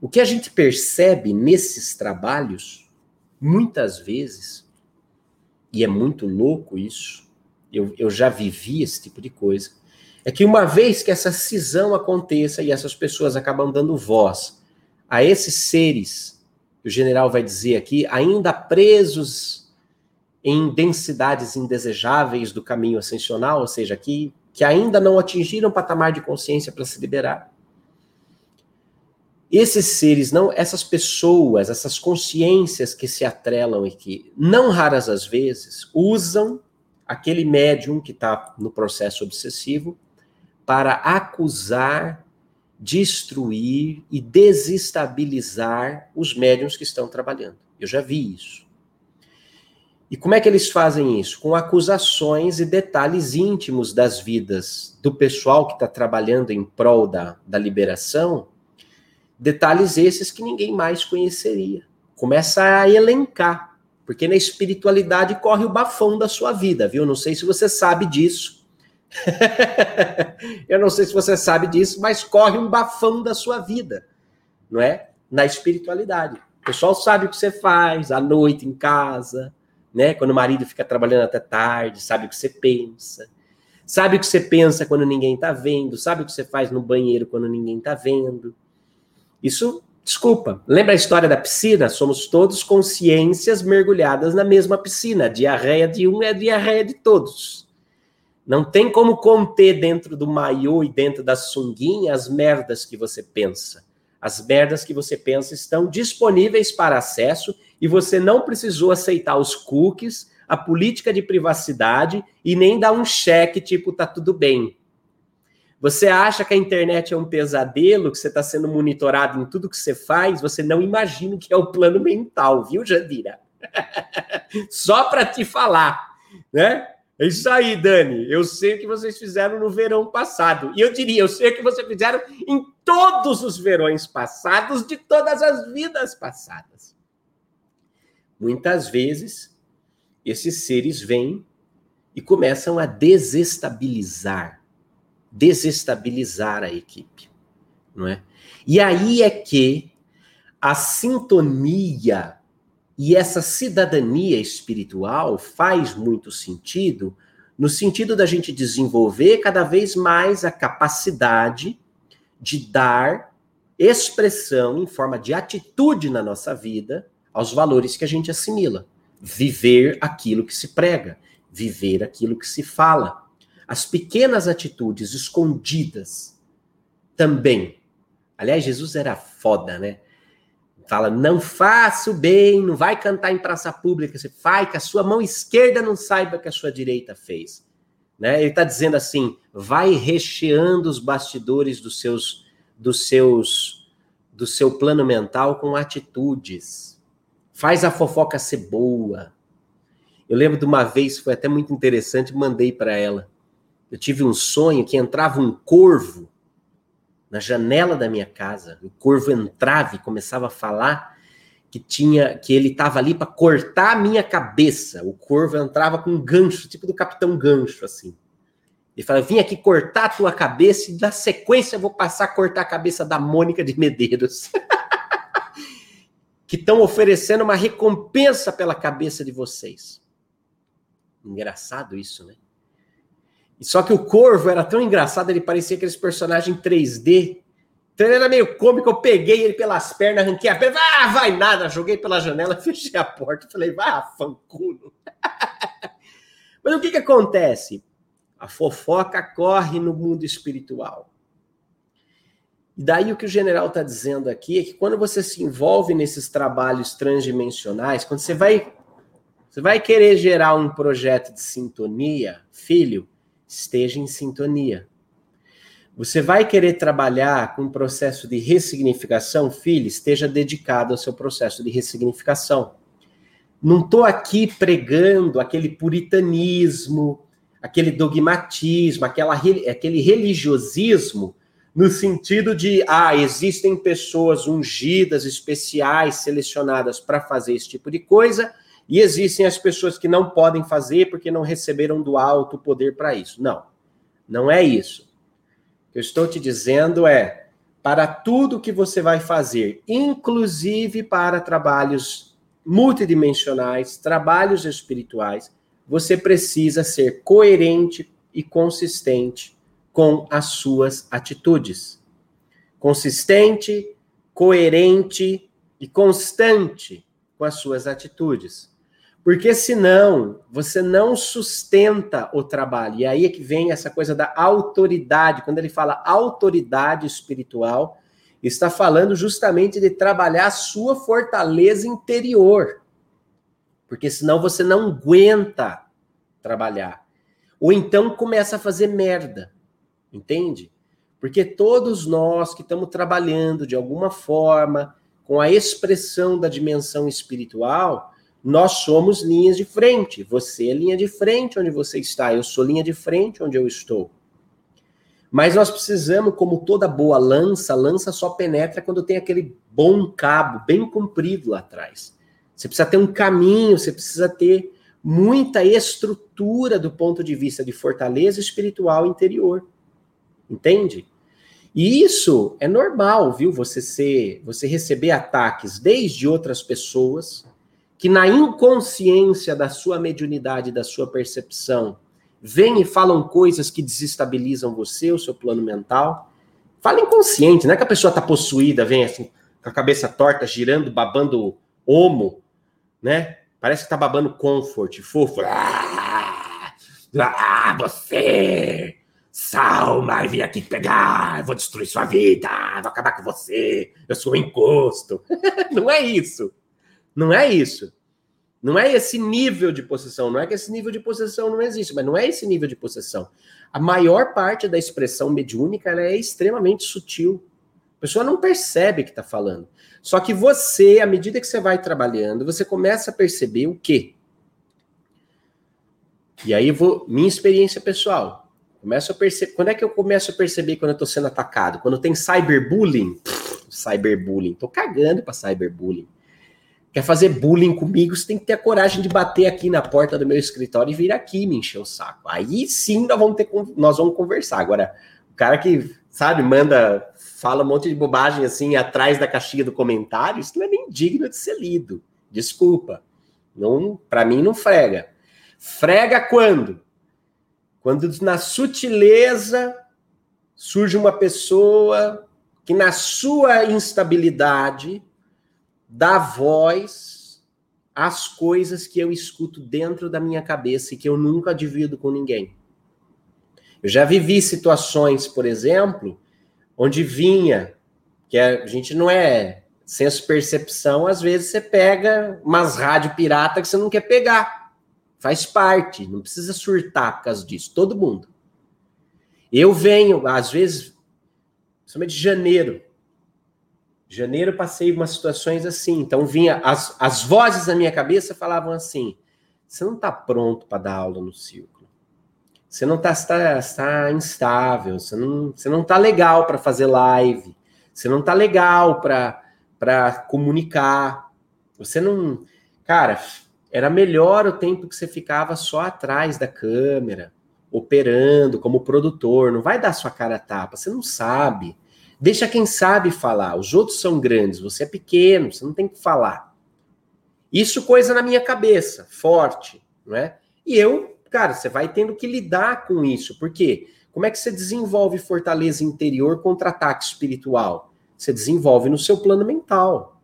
o que a gente percebe nesses trabalhos, muitas vezes, e é muito louco isso, eu, eu já vivi esse tipo de coisa, é que uma vez que essa cisão aconteça e essas pessoas acabam dando voz a esses seres o general vai dizer aqui, ainda presos em densidades indesejáveis do caminho ascensional, ou seja, que, que ainda não atingiram o patamar de consciência para se liberar. Esses seres, não, essas pessoas, essas consciências que se atrelam e que, não raras às vezes, usam aquele médium que está no processo obsessivo para acusar destruir e desestabilizar os médiums que estão trabalhando. Eu já vi isso. E como é que eles fazem isso? Com acusações e detalhes íntimos das vidas do pessoal que está trabalhando em prol da, da liberação, detalhes esses que ninguém mais conheceria. Começa a elencar, porque na espiritualidade corre o bafão da sua vida, viu? Não sei se você sabe disso [LAUGHS] eu não sei se você sabe disso, mas corre um bafão da sua vida, não é? Na espiritualidade. O pessoal sabe o que você faz à noite em casa, né? Quando o marido fica trabalhando até tarde, sabe o que você pensa. sabe o que você pensa quando ninguém está vendo, sabe o que você faz no banheiro quando ninguém está vendo. Isso, desculpa, lembra a história da piscina? Somos todos consciências mergulhadas na mesma piscina. A diarreia de um é a diarreia de todos. Não tem como conter dentro do maiô e dentro da sunguinha as merdas que você pensa. As merdas que você pensa estão disponíveis para acesso e você não precisou aceitar os cookies, a política de privacidade e nem dar um cheque tipo tá tudo bem. Você acha que a internet é um pesadelo, que você está sendo monitorado em tudo que você faz? Você não imagina o que é o plano mental, viu, Jandira? [LAUGHS] Só para te falar, né? É isso aí, Dani. Eu sei o que vocês fizeram no verão passado. E eu diria, eu sei o que vocês fizeram em todos os verões passados, de todas as vidas passadas. Muitas vezes, esses seres vêm e começam a desestabilizar desestabilizar a equipe, não é? E aí é que a sintonia e essa cidadania espiritual faz muito sentido, no sentido da gente desenvolver cada vez mais a capacidade de dar expressão em forma de atitude na nossa vida aos valores que a gente assimila. Viver aquilo que se prega, viver aquilo que se fala. As pequenas atitudes escondidas também. Aliás, Jesus era foda, né? Fala, não faça o bem, não vai cantar em praça pública, você faz que a sua mão esquerda não saiba que a sua direita fez. Né? Ele está dizendo assim, vai recheando os bastidores dos seus, dos seus, do seu plano mental com atitudes. Faz a fofoca ser boa. Eu lembro de uma vez, foi até muito interessante, mandei para ela. Eu tive um sonho que entrava um corvo na janela da minha casa. O corvo entrava e começava a falar que tinha que ele estava ali para cortar a minha cabeça. O corvo entrava com um gancho, tipo do Capitão Gancho, assim. Ele falava: vim aqui cortar a tua cabeça e na sequência eu vou passar a cortar a cabeça da Mônica de Medeiros. [LAUGHS] que estão oferecendo uma recompensa pela cabeça de vocês. Engraçado isso, né? Só que o Corvo era tão engraçado, ele parecia aqueles personagens 3D. Então ele era meio cômico, eu peguei ele pelas pernas, arranquei a perna, ah, vai nada, joguei pela janela, [LAUGHS] fechei a porta, falei, vai, fanculo. [LAUGHS] Mas o que que acontece? A fofoca corre no mundo espiritual. E daí o que o general está dizendo aqui é que quando você se envolve nesses trabalhos transdimensionais, quando você vai, você vai querer gerar um projeto de sintonia, filho, esteja em sintonia. Você vai querer trabalhar com um processo de ressignificação, filho, esteja dedicado ao seu processo de ressignificação. Não estou aqui pregando aquele puritanismo, aquele dogmatismo, aquela, aquele religiosismo, no sentido de, ah, existem pessoas ungidas, especiais, selecionadas para fazer esse tipo de coisa, e existem as pessoas que não podem fazer porque não receberam do alto poder para isso. Não, não é isso. O que eu estou te dizendo é, para tudo que você vai fazer, inclusive para trabalhos multidimensionais, trabalhos espirituais, você precisa ser coerente e consistente com as suas atitudes. Consistente, coerente e constante com as suas atitudes. Porque senão você não sustenta o trabalho. E aí é que vem essa coisa da autoridade. Quando ele fala autoridade espiritual, está falando justamente de trabalhar a sua fortaleza interior. Porque senão você não aguenta trabalhar. Ou então começa a fazer merda. Entende? Porque todos nós que estamos trabalhando de alguma forma com a expressão da dimensão espiritual, nós somos linhas de frente. Você é linha de frente onde você está, eu sou linha de frente onde eu estou. Mas nós precisamos, como toda boa lança, lança só penetra quando tem aquele bom cabo bem comprido lá atrás. Você precisa ter um caminho, você precisa ter muita estrutura do ponto de vista de fortaleza espiritual interior. Entende? E isso é normal, viu? Você ser, você receber ataques desde outras pessoas, que na inconsciência da sua mediunidade, da sua percepção, vêm e falam coisas que desestabilizam você, o seu plano mental. Fala inconsciente, não é que a pessoa está possuída, vem assim, com a cabeça torta, girando, babando homo, né? Parece que tá babando comfort, fofo. Ah, ah você! Salma, vim aqui pegar, vou destruir sua vida, vou acabar com você, eu sou um encosto. [LAUGHS] não é isso. Não é isso. Não é esse nível de possessão, não é que esse nível de possessão não existe, mas não é esse nível de possessão. A maior parte da expressão mediúnica é extremamente sutil. A pessoa não percebe que está falando. Só que você, à medida que você vai trabalhando, você começa a perceber o quê? E aí vou minha experiência pessoal. Começo a perceber. Quando é que eu começo a perceber quando eu estou sendo atacado? Quando tem cyberbullying? Cyberbullying. Tô cagando para cyberbullying quer fazer bullying comigo, você tem que ter a coragem de bater aqui na porta do meu escritório e vir aqui me encher o saco. Aí sim nós vamos ter nós vamos conversar. Agora, o cara que, sabe, manda, fala um monte de bobagem assim atrás da caixinha do comentário, isso não é nem digno de ser lido. Desculpa. Não, para mim não frega. Frega quando? Quando na sutileza surge uma pessoa que na sua instabilidade dá voz às coisas que eu escuto dentro da minha cabeça e que eu nunca divido com ninguém. Eu já vivi situações, por exemplo, onde vinha, que a gente não é senso percepção, às vezes você pega umas rádio pirata que você não quer pegar. Faz parte, não precisa surtar por causa disso, todo mundo. Eu venho, às vezes, principalmente de janeiro, janeiro passei umas situações assim. Então vinha as, as vozes na minha cabeça falavam assim: você não está pronto para dar aula no círculo. Você não está tá, tá instável, você não, você não tá legal para fazer live, você não tá legal para comunicar. Você não. Cara, era melhor o tempo que você ficava só atrás da câmera, operando como produtor. Não vai dar sua cara tapa, você não sabe. Deixa quem sabe falar. Os outros são grandes, você é pequeno, você não tem que falar. Isso coisa na minha cabeça, forte, não é? E eu, cara, você vai tendo que lidar com isso. Por quê? Como é que você desenvolve fortaleza interior contra ataque espiritual? Você desenvolve no seu plano mental.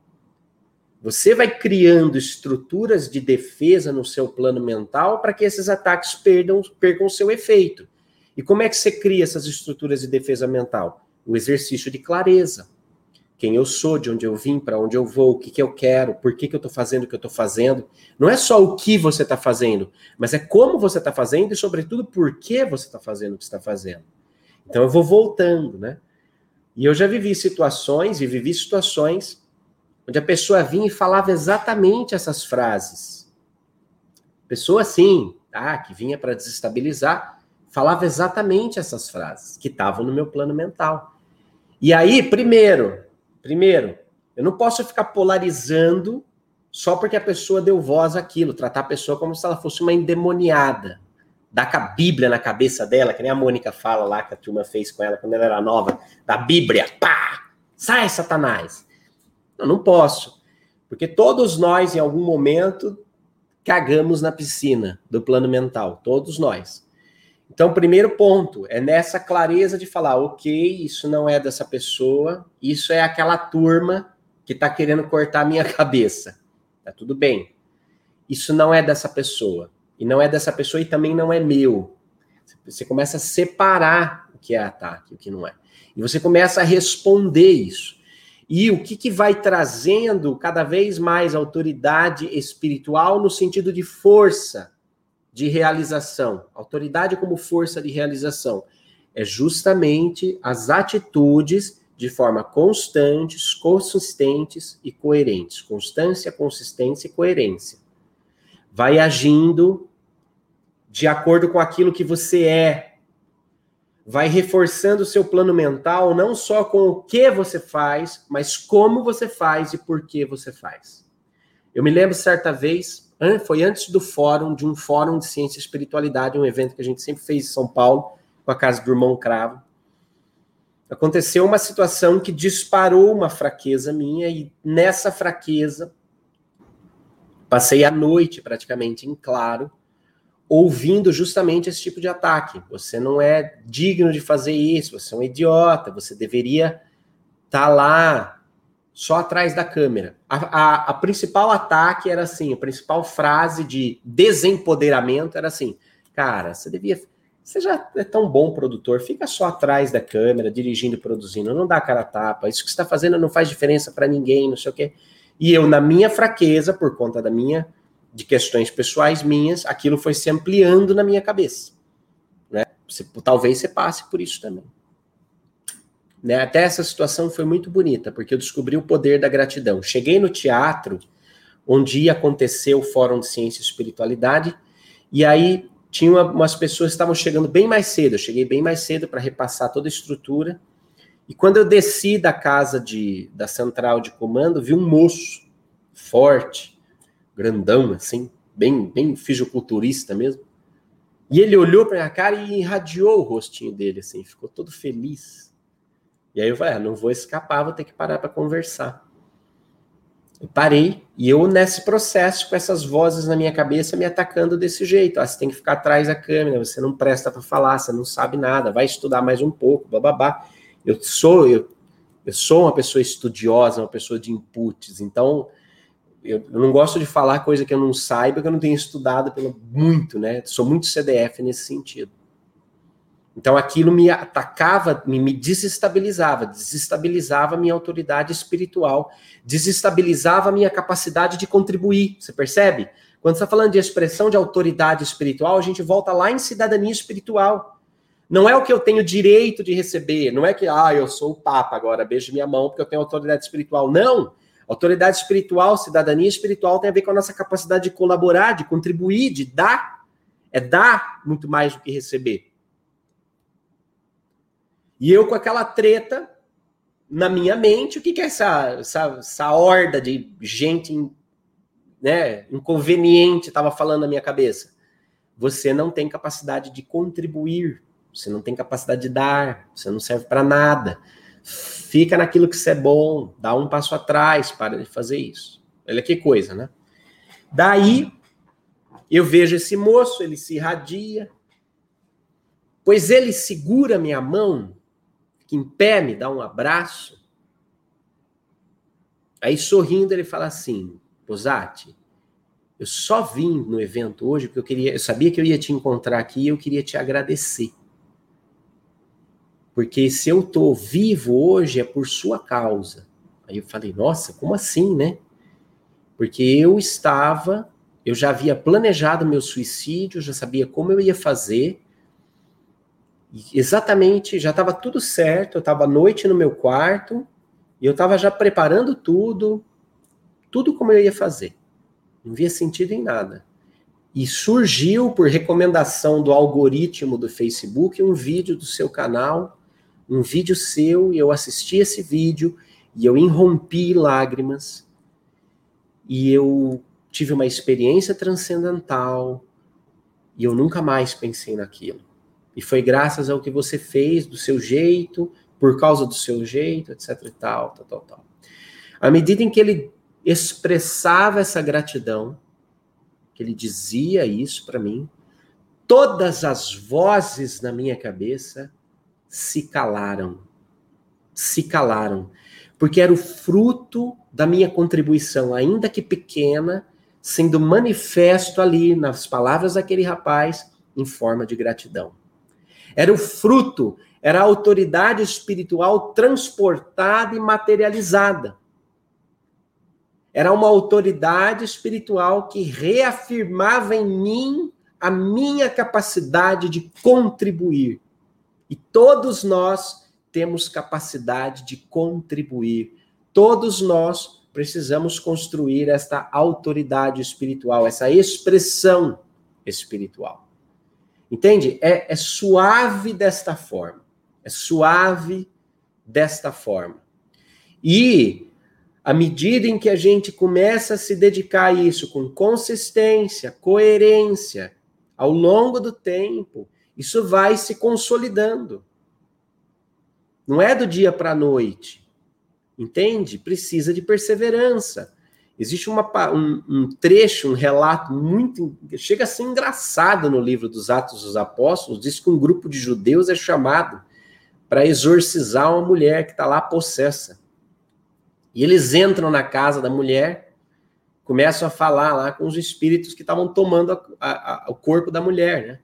Você vai criando estruturas de defesa no seu plano mental para que esses ataques perdam, percam seu efeito. E como é que você cria essas estruturas de defesa mental? O exercício de clareza. Quem eu sou, de onde eu vim, para onde eu vou, o que, que eu quero, por que, que eu estou fazendo o que eu estou fazendo. Não é só o que você está fazendo, mas é como você está fazendo e, sobretudo, por que você está fazendo o que está fazendo. Então eu vou voltando, né? E eu já vivi situações, e vivi situações, onde a pessoa vinha e falava exatamente essas frases. Pessoa assim, tá? Que vinha para desestabilizar, falava exatamente essas frases que estavam no meu plano mental. E aí, primeiro, primeiro, eu não posso ficar polarizando só porque a pessoa deu voz àquilo, tratar a pessoa como se ela fosse uma endemoniada. Dar com a Bíblia na cabeça dela, que nem a Mônica fala lá que a turma fez com ela quando ela era nova, da Bíblia, pá! Sai, Satanás! Eu não posso. Porque todos nós, em algum momento, cagamos na piscina do plano mental. Todos nós. Então, primeiro ponto é nessa clareza de falar, ok, isso não é dessa pessoa, isso é aquela turma que está querendo cortar minha [LAUGHS] cabeça. Tá tudo bem. Isso não é dessa pessoa. E não é dessa pessoa e também não é meu. Você começa a separar o que é ataque e o que não é. E você começa a responder isso. E o que, que vai trazendo cada vez mais autoridade espiritual no sentido de força de realização, autoridade como força de realização, é justamente as atitudes de forma constantes, consistentes e coerentes. Constância, consistência e coerência. Vai agindo de acordo com aquilo que você é. Vai reforçando o seu plano mental, não só com o que você faz, mas como você faz e por que você faz. Eu me lembro certa vez, foi antes do fórum, de um fórum de ciência e espiritualidade, um evento que a gente sempre fez em São Paulo, com a casa do irmão Cravo. Aconteceu uma situação que disparou uma fraqueza minha, e nessa fraqueza, passei a noite praticamente em claro, ouvindo justamente esse tipo de ataque. Você não é digno de fazer isso, você é um idiota, você deveria estar tá lá só atrás da câmera. A, a, a, principal ataque era assim, a principal frase de desempoderamento era assim, cara, você devia. Você já é tão bom produtor, fica só atrás da câmera, dirigindo e produzindo, não dá cara tapa, isso que está fazendo não faz diferença para ninguém, não sei o quê. E eu, na minha fraqueza, por conta da minha de questões pessoais minhas, aquilo foi se ampliando na minha cabeça. Né? Você, talvez você passe por isso também. Né? Até essa situação foi muito bonita, porque eu descobri o poder da gratidão. Cheguei no teatro, onde ia acontecer o Fórum de Ciência e Espiritualidade, e aí tinha uma, umas pessoas que estavam chegando bem mais cedo. Eu cheguei bem mais cedo para repassar toda a estrutura. E quando eu desci da casa de, da central de comando, vi um moço forte, grandão, assim, bem, bem fisiculturista mesmo. E ele olhou para minha cara e irradiou o rostinho dele, assim, ficou todo feliz. E aí eu falei, ah, não vou escapar, vou ter que parar para conversar. Eu parei, e eu nesse processo, com essas vozes na minha cabeça me atacando desse jeito. Ah, você tem que ficar atrás da câmera, você não presta para falar, você não sabe nada, vai estudar mais um pouco, bababá. Eu sou, eu, eu sou uma pessoa estudiosa, uma pessoa de inputs, então eu, eu, não gosto de falar coisa que eu não saiba, que eu não tenho estudado pelo muito, né? Sou muito CDF nesse sentido. Então aquilo me atacava, me, desestabilizava, desestabilizava minha autoridade espiritual, desestabilizava minha capacidade de contribuir. Você percebe? Quando você está falando de expressão de autoridade espiritual, a gente volta lá em cidadania espiritual. Não é o que eu tenho direito de receber, não é que, ah, eu sou o Papa agora, beijo minha mão porque eu tenho autoridade espiritual. Não! Autoridade espiritual, cidadania espiritual tem a ver com a nossa capacidade de colaborar, de contribuir, de dar. É dar muito mais do que receber. E eu com aquela treta na minha mente, o que, que é essa, essa, essa horda de gente né, inconveniente estava falando na minha cabeça? Você não tem capacidade de contribuir, você não tem capacidade de dar, você não serve para nada fica naquilo que você é bom, dá um passo atrás, para de fazer isso. Olha que coisa, né? Daí eu vejo esse moço, ele se irradia, pois ele segura minha mão, que em pé me dá um abraço. Aí sorrindo ele fala assim: Posati, eu só vim no evento hoje porque eu queria, eu sabia que eu ia te encontrar aqui e eu queria te agradecer. Porque se eu tô vivo hoje é por sua causa. Aí eu falei, nossa, como assim, né? Porque eu estava, eu já havia planejado meu suicídio, já sabia como eu ia fazer. Exatamente, já estava tudo certo, eu estava à noite no meu quarto, e eu estava já preparando tudo, tudo como eu ia fazer. Não via sentido em nada. E surgiu, por recomendação do algoritmo do Facebook, um vídeo do seu canal um vídeo seu e eu assisti esse vídeo e eu irrompi lágrimas e eu tive uma experiência transcendental e eu nunca mais pensei naquilo. E foi graças ao que você fez, do seu jeito, por causa do seu jeito, etc e tal, tal, tal, tal. À medida em que ele expressava essa gratidão, que ele dizia isso para mim, todas as vozes na minha cabeça se calaram. Se calaram. Porque era o fruto da minha contribuição, ainda que pequena, sendo manifesto ali nas palavras daquele rapaz em forma de gratidão. Era o fruto, era a autoridade espiritual transportada e materializada. Era uma autoridade espiritual que reafirmava em mim a minha capacidade de contribuir e todos nós temos capacidade de contribuir. Todos nós precisamos construir esta autoridade espiritual, essa expressão espiritual. Entende? É, é suave desta forma. É suave desta forma. E à medida em que a gente começa a se dedicar a isso com consistência, coerência, ao longo do tempo, isso vai se consolidando. Não é do dia para a noite. Entende? Precisa de perseverança. Existe uma, um, um, trecho, um relato muito. chega a ser engraçado no livro dos Atos dos Apóstolos. Diz que um grupo de judeus é chamado para exorcizar uma mulher que está lá possessa. E eles entram na casa da mulher, começam a falar lá com os espíritos que estavam tomando a, a, a, o corpo da mulher, né?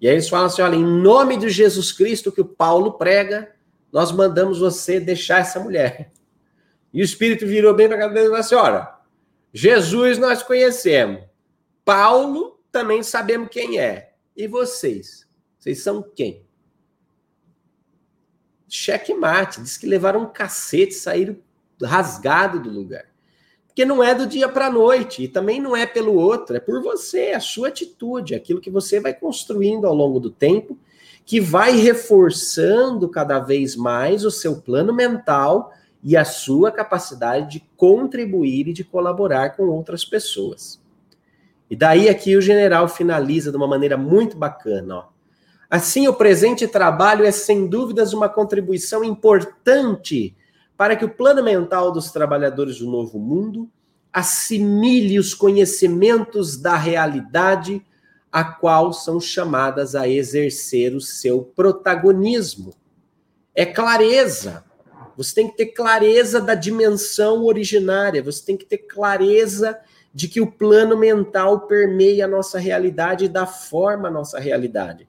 E aí eles falam assim: olha, em nome de Jesus Cristo que o Paulo prega, nós mandamos você deixar essa mulher. E o espírito virou bem para a cabeça e falou assim: olha, Jesus nós conhecemos, Paulo também sabemos quem é. E vocês? Vocês são quem? Cheque mate, diz que levaram um cacete, saíram rasgado do lugar. Porque não é do dia para a noite, e também não é pelo outro, é por você, a sua atitude, aquilo que você vai construindo ao longo do tempo, que vai reforçando cada vez mais o seu plano mental e a sua capacidade de contribuir e de colaborar com outras pessoas. E daí aqui o general finaliza de uma maneira muito bacana, ó. Assim, o presente trabalho é sem dúvidas uma contribuição importante para que o plano mental dos trabalhadores do novo mundo assimile os conhecimentos da realidade a qual são chamadas a exercer o seu protagonismo. É clareza. Você tem que ter clareza da dimensão originária, você tem que ter clareza de que o plano mental permeia a nossa realidade e dá forma à nossa realidade.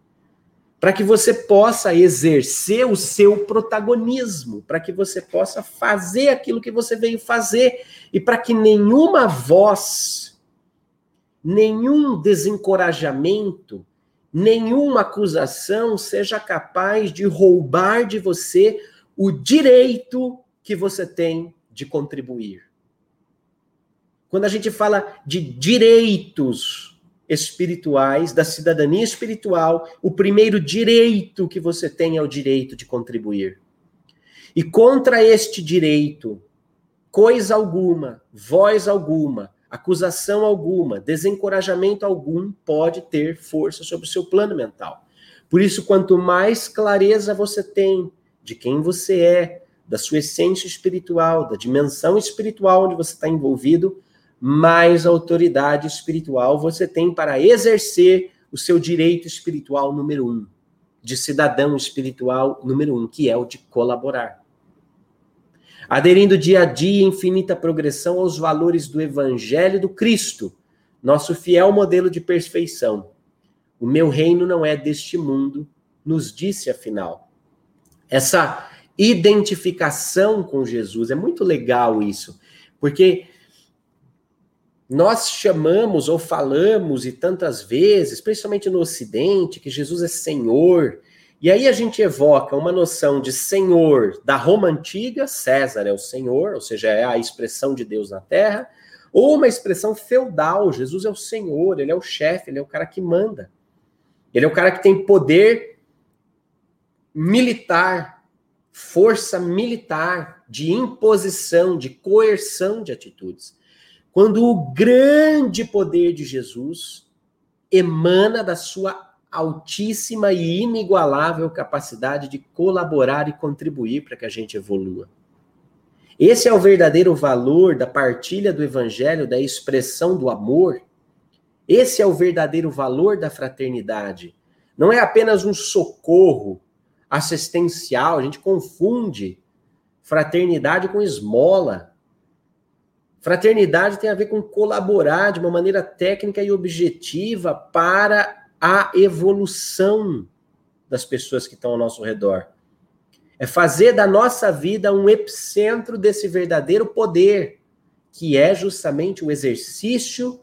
Para que você possa exercer o seu protagonismo, para que você possa fazer aquilo que você veio fazer. E para que nenhuma voz, nenhum desencorajamento, nenhuma acusação seja capaz de roubar de você o direito que você tem de contribuir. Quando a gente fala de direitos, espirituais, da cidadania espiritual, o primeiro direito que você tem é o direito de contribuir. E contra este direito, coisa alguma, voz alguma, acusação alguma, desencorajamento algum pode ter força sobre o seu plano mental. Por isso, quanto mais clareza você tem de quem você é, da sua essência espiritual, da dimensão espiritual onde você está envolvido, mais autoridade espiritual você tem para exercer o seu direito espiritual número um, de cidadão espiritual número um, que é o de colaborar. Aderindo dia a dia infinita progressão aos valores do Evangelho do Cristo, nosso fiel modelo de perfeição. O meu reino não é deste mundo, nos disse afinal. Essa identificação com Jesus é muito legal isso, porque nós chamamos ou falamos e tantas vezes, principalmente no Ocidente, que Jesus é Senhor. E aí a gente evoca uma noção de Senhor da Roma antiga, César é o Senhor, ou seja, é a expressão de Deus na terra, ou uma expressão feudal, Jesus é o Senhor, ele é o chefe, ele é o cara que manda. Ele é o cara que tem poder militar, força militar, de imposição, de coerção de atitudes quando o grande poder de Jesus emana da sua altíssima e inigualável capacidade de colaborar e contribuir para que a gente evolua. Esse é o verdadeiro valor da partilha do evangelho, da expressão do amor. Esse é o verdadeiro valor da fraternidade. Não é apenas um socorro assistencial, a gente confunde fraternidade com esmola. Fraternidade tem a ver com colaborar de uma maneira técnica e objetiva para a evolução das pessoas que estão ao nosso redor. É fazer da nossa vida um epicentro desse verdadeiro poder, que é justamente o exercício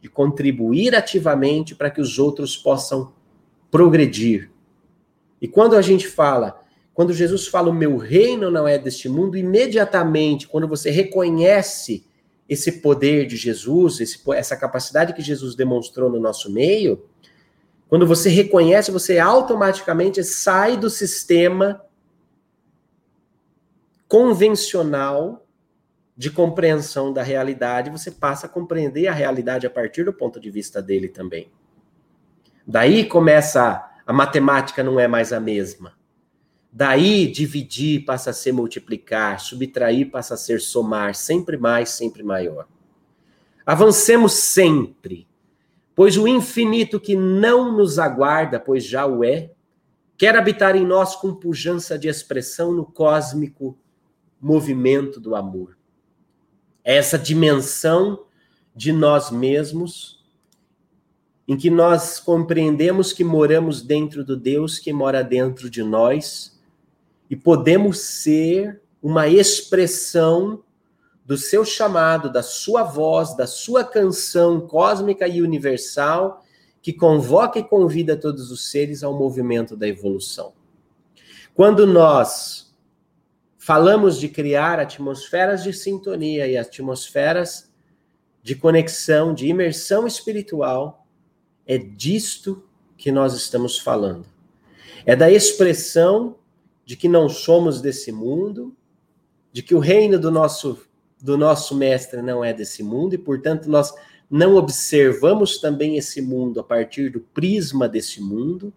de contribuir ativamente para que os outros possam progredir. E quando a gente fala, quando Jesus fala o meu reino não é deste mundo, imediatamente, quando você reconhece esse poder de Jesus, esse, essa capacidade que Jesus demonstrou no nosso meio, quando você reconhece, você automaticamente sai do sistema convencional de compreensão da realidade, você passa a compreender a realidade a partir do ponto de vista dele também. Daí começa a matemática não é mais a mesma. Daí, dividir passa a ser multiplicar, subtrair passa a ser somar, sempre mais, sempre maior. Avancemos sempre, pois o infinito que não nos aguarda, pois já o é, quer habitar em nós com pujança de expressão no cósmico movimento do amor. É essa dimensão de nós mesmos, em que nós compreendemos que moramos dentro do Deus que mora dentro de nós e podemos ser uma expressão do seu chamado, da sua voz, da sua canção cósmica e universal, que convoca e convida todos os seres ao movimento da evolução. Quando nós falamos de criar atmosferas de sintonia e atmosferas de conexão, de imersão espiritual, é disto que nós estamos falando. É da expressão de que não somos desse mundo, de que o reino do nosso do nosso mestre não é desse mundo e, portanto, nós não observamos também esse mundo a partir do prisma desse mundo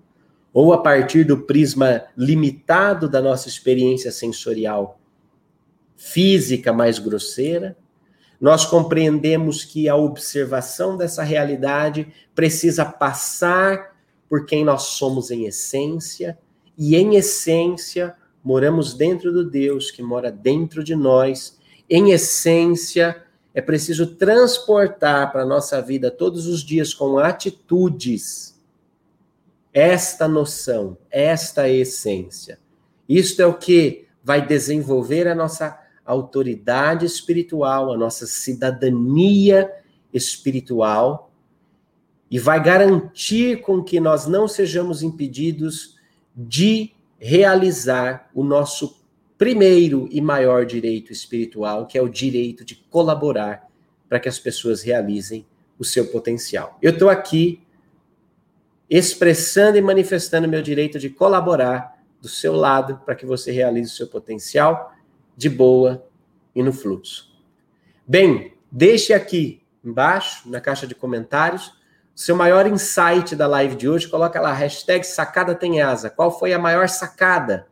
ou a partir do prisma limitado da nossa experiência sensorial física mais grosseira. Nós compreendemos que a observação dessa realidade precisa passar por quem nós somos em essência, e em essência moramos dentro do Deus que mora dentro de nós em essência, é preciso transportar para a nossa vida todos os dias com atitudes esta noção, esta essência. Isto é o que vai desenvolver a nossa autoridade espiritual, a nossa cidadania espiritual e vai garantir com que nós não sejamos impedidos de realizar o nosso primeiro e maior direito espiritual, que é o direito de colaborar para que as pessoas realizem o seu potencial. Eu estou aqui expressando e manifestando meu direito de colaborar do seu lado para que você realize o seu potencial de boa e no fluxo. Bem, deixe aqui embaixo, na caixa de comentários, seu maior insight da live de hoje. Coloca lá, hashtag sacada tem asa. Qual foi a maior sacada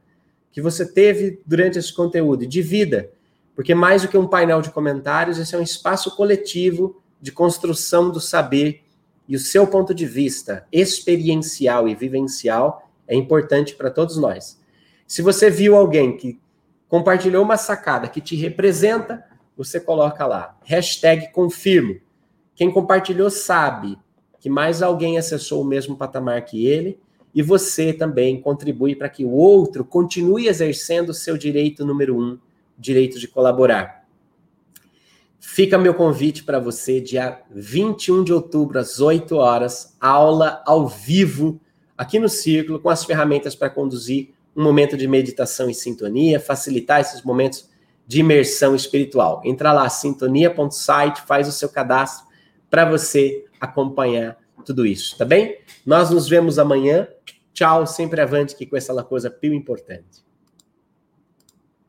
que você teve durante esse conteúdo. de vida, porque mais do que um painel de comentários, esse é um espaço coletivo de construção do saber e o seu ponto de vista experiencial e vivencial é importante para todos nós. Se você viu alguém que compartilhou uma sacada que te representa, você coloca lá, hashtag confirmo. Quem compartilhou sabe que mais alguém acessou o mesmo patamar que ele e você também contribui para que o outro continue exercendo o seu direito número um, direito de colaborar. Fica meu convite para você, dia 21 de outubro, às 8 horas, aula ao vivo, aqui no Círculo, com as ferramentas para conduzir um momento de meditação e sintonia, facilitar esses momentos de imersão espiritual. Entra lá, sintonia.site, faz o seu cadastro para você acompanhar tudo isso, tá bem? Nós nos vemos amanhã. Tchau, sempre avante que com essa coisa pio importante.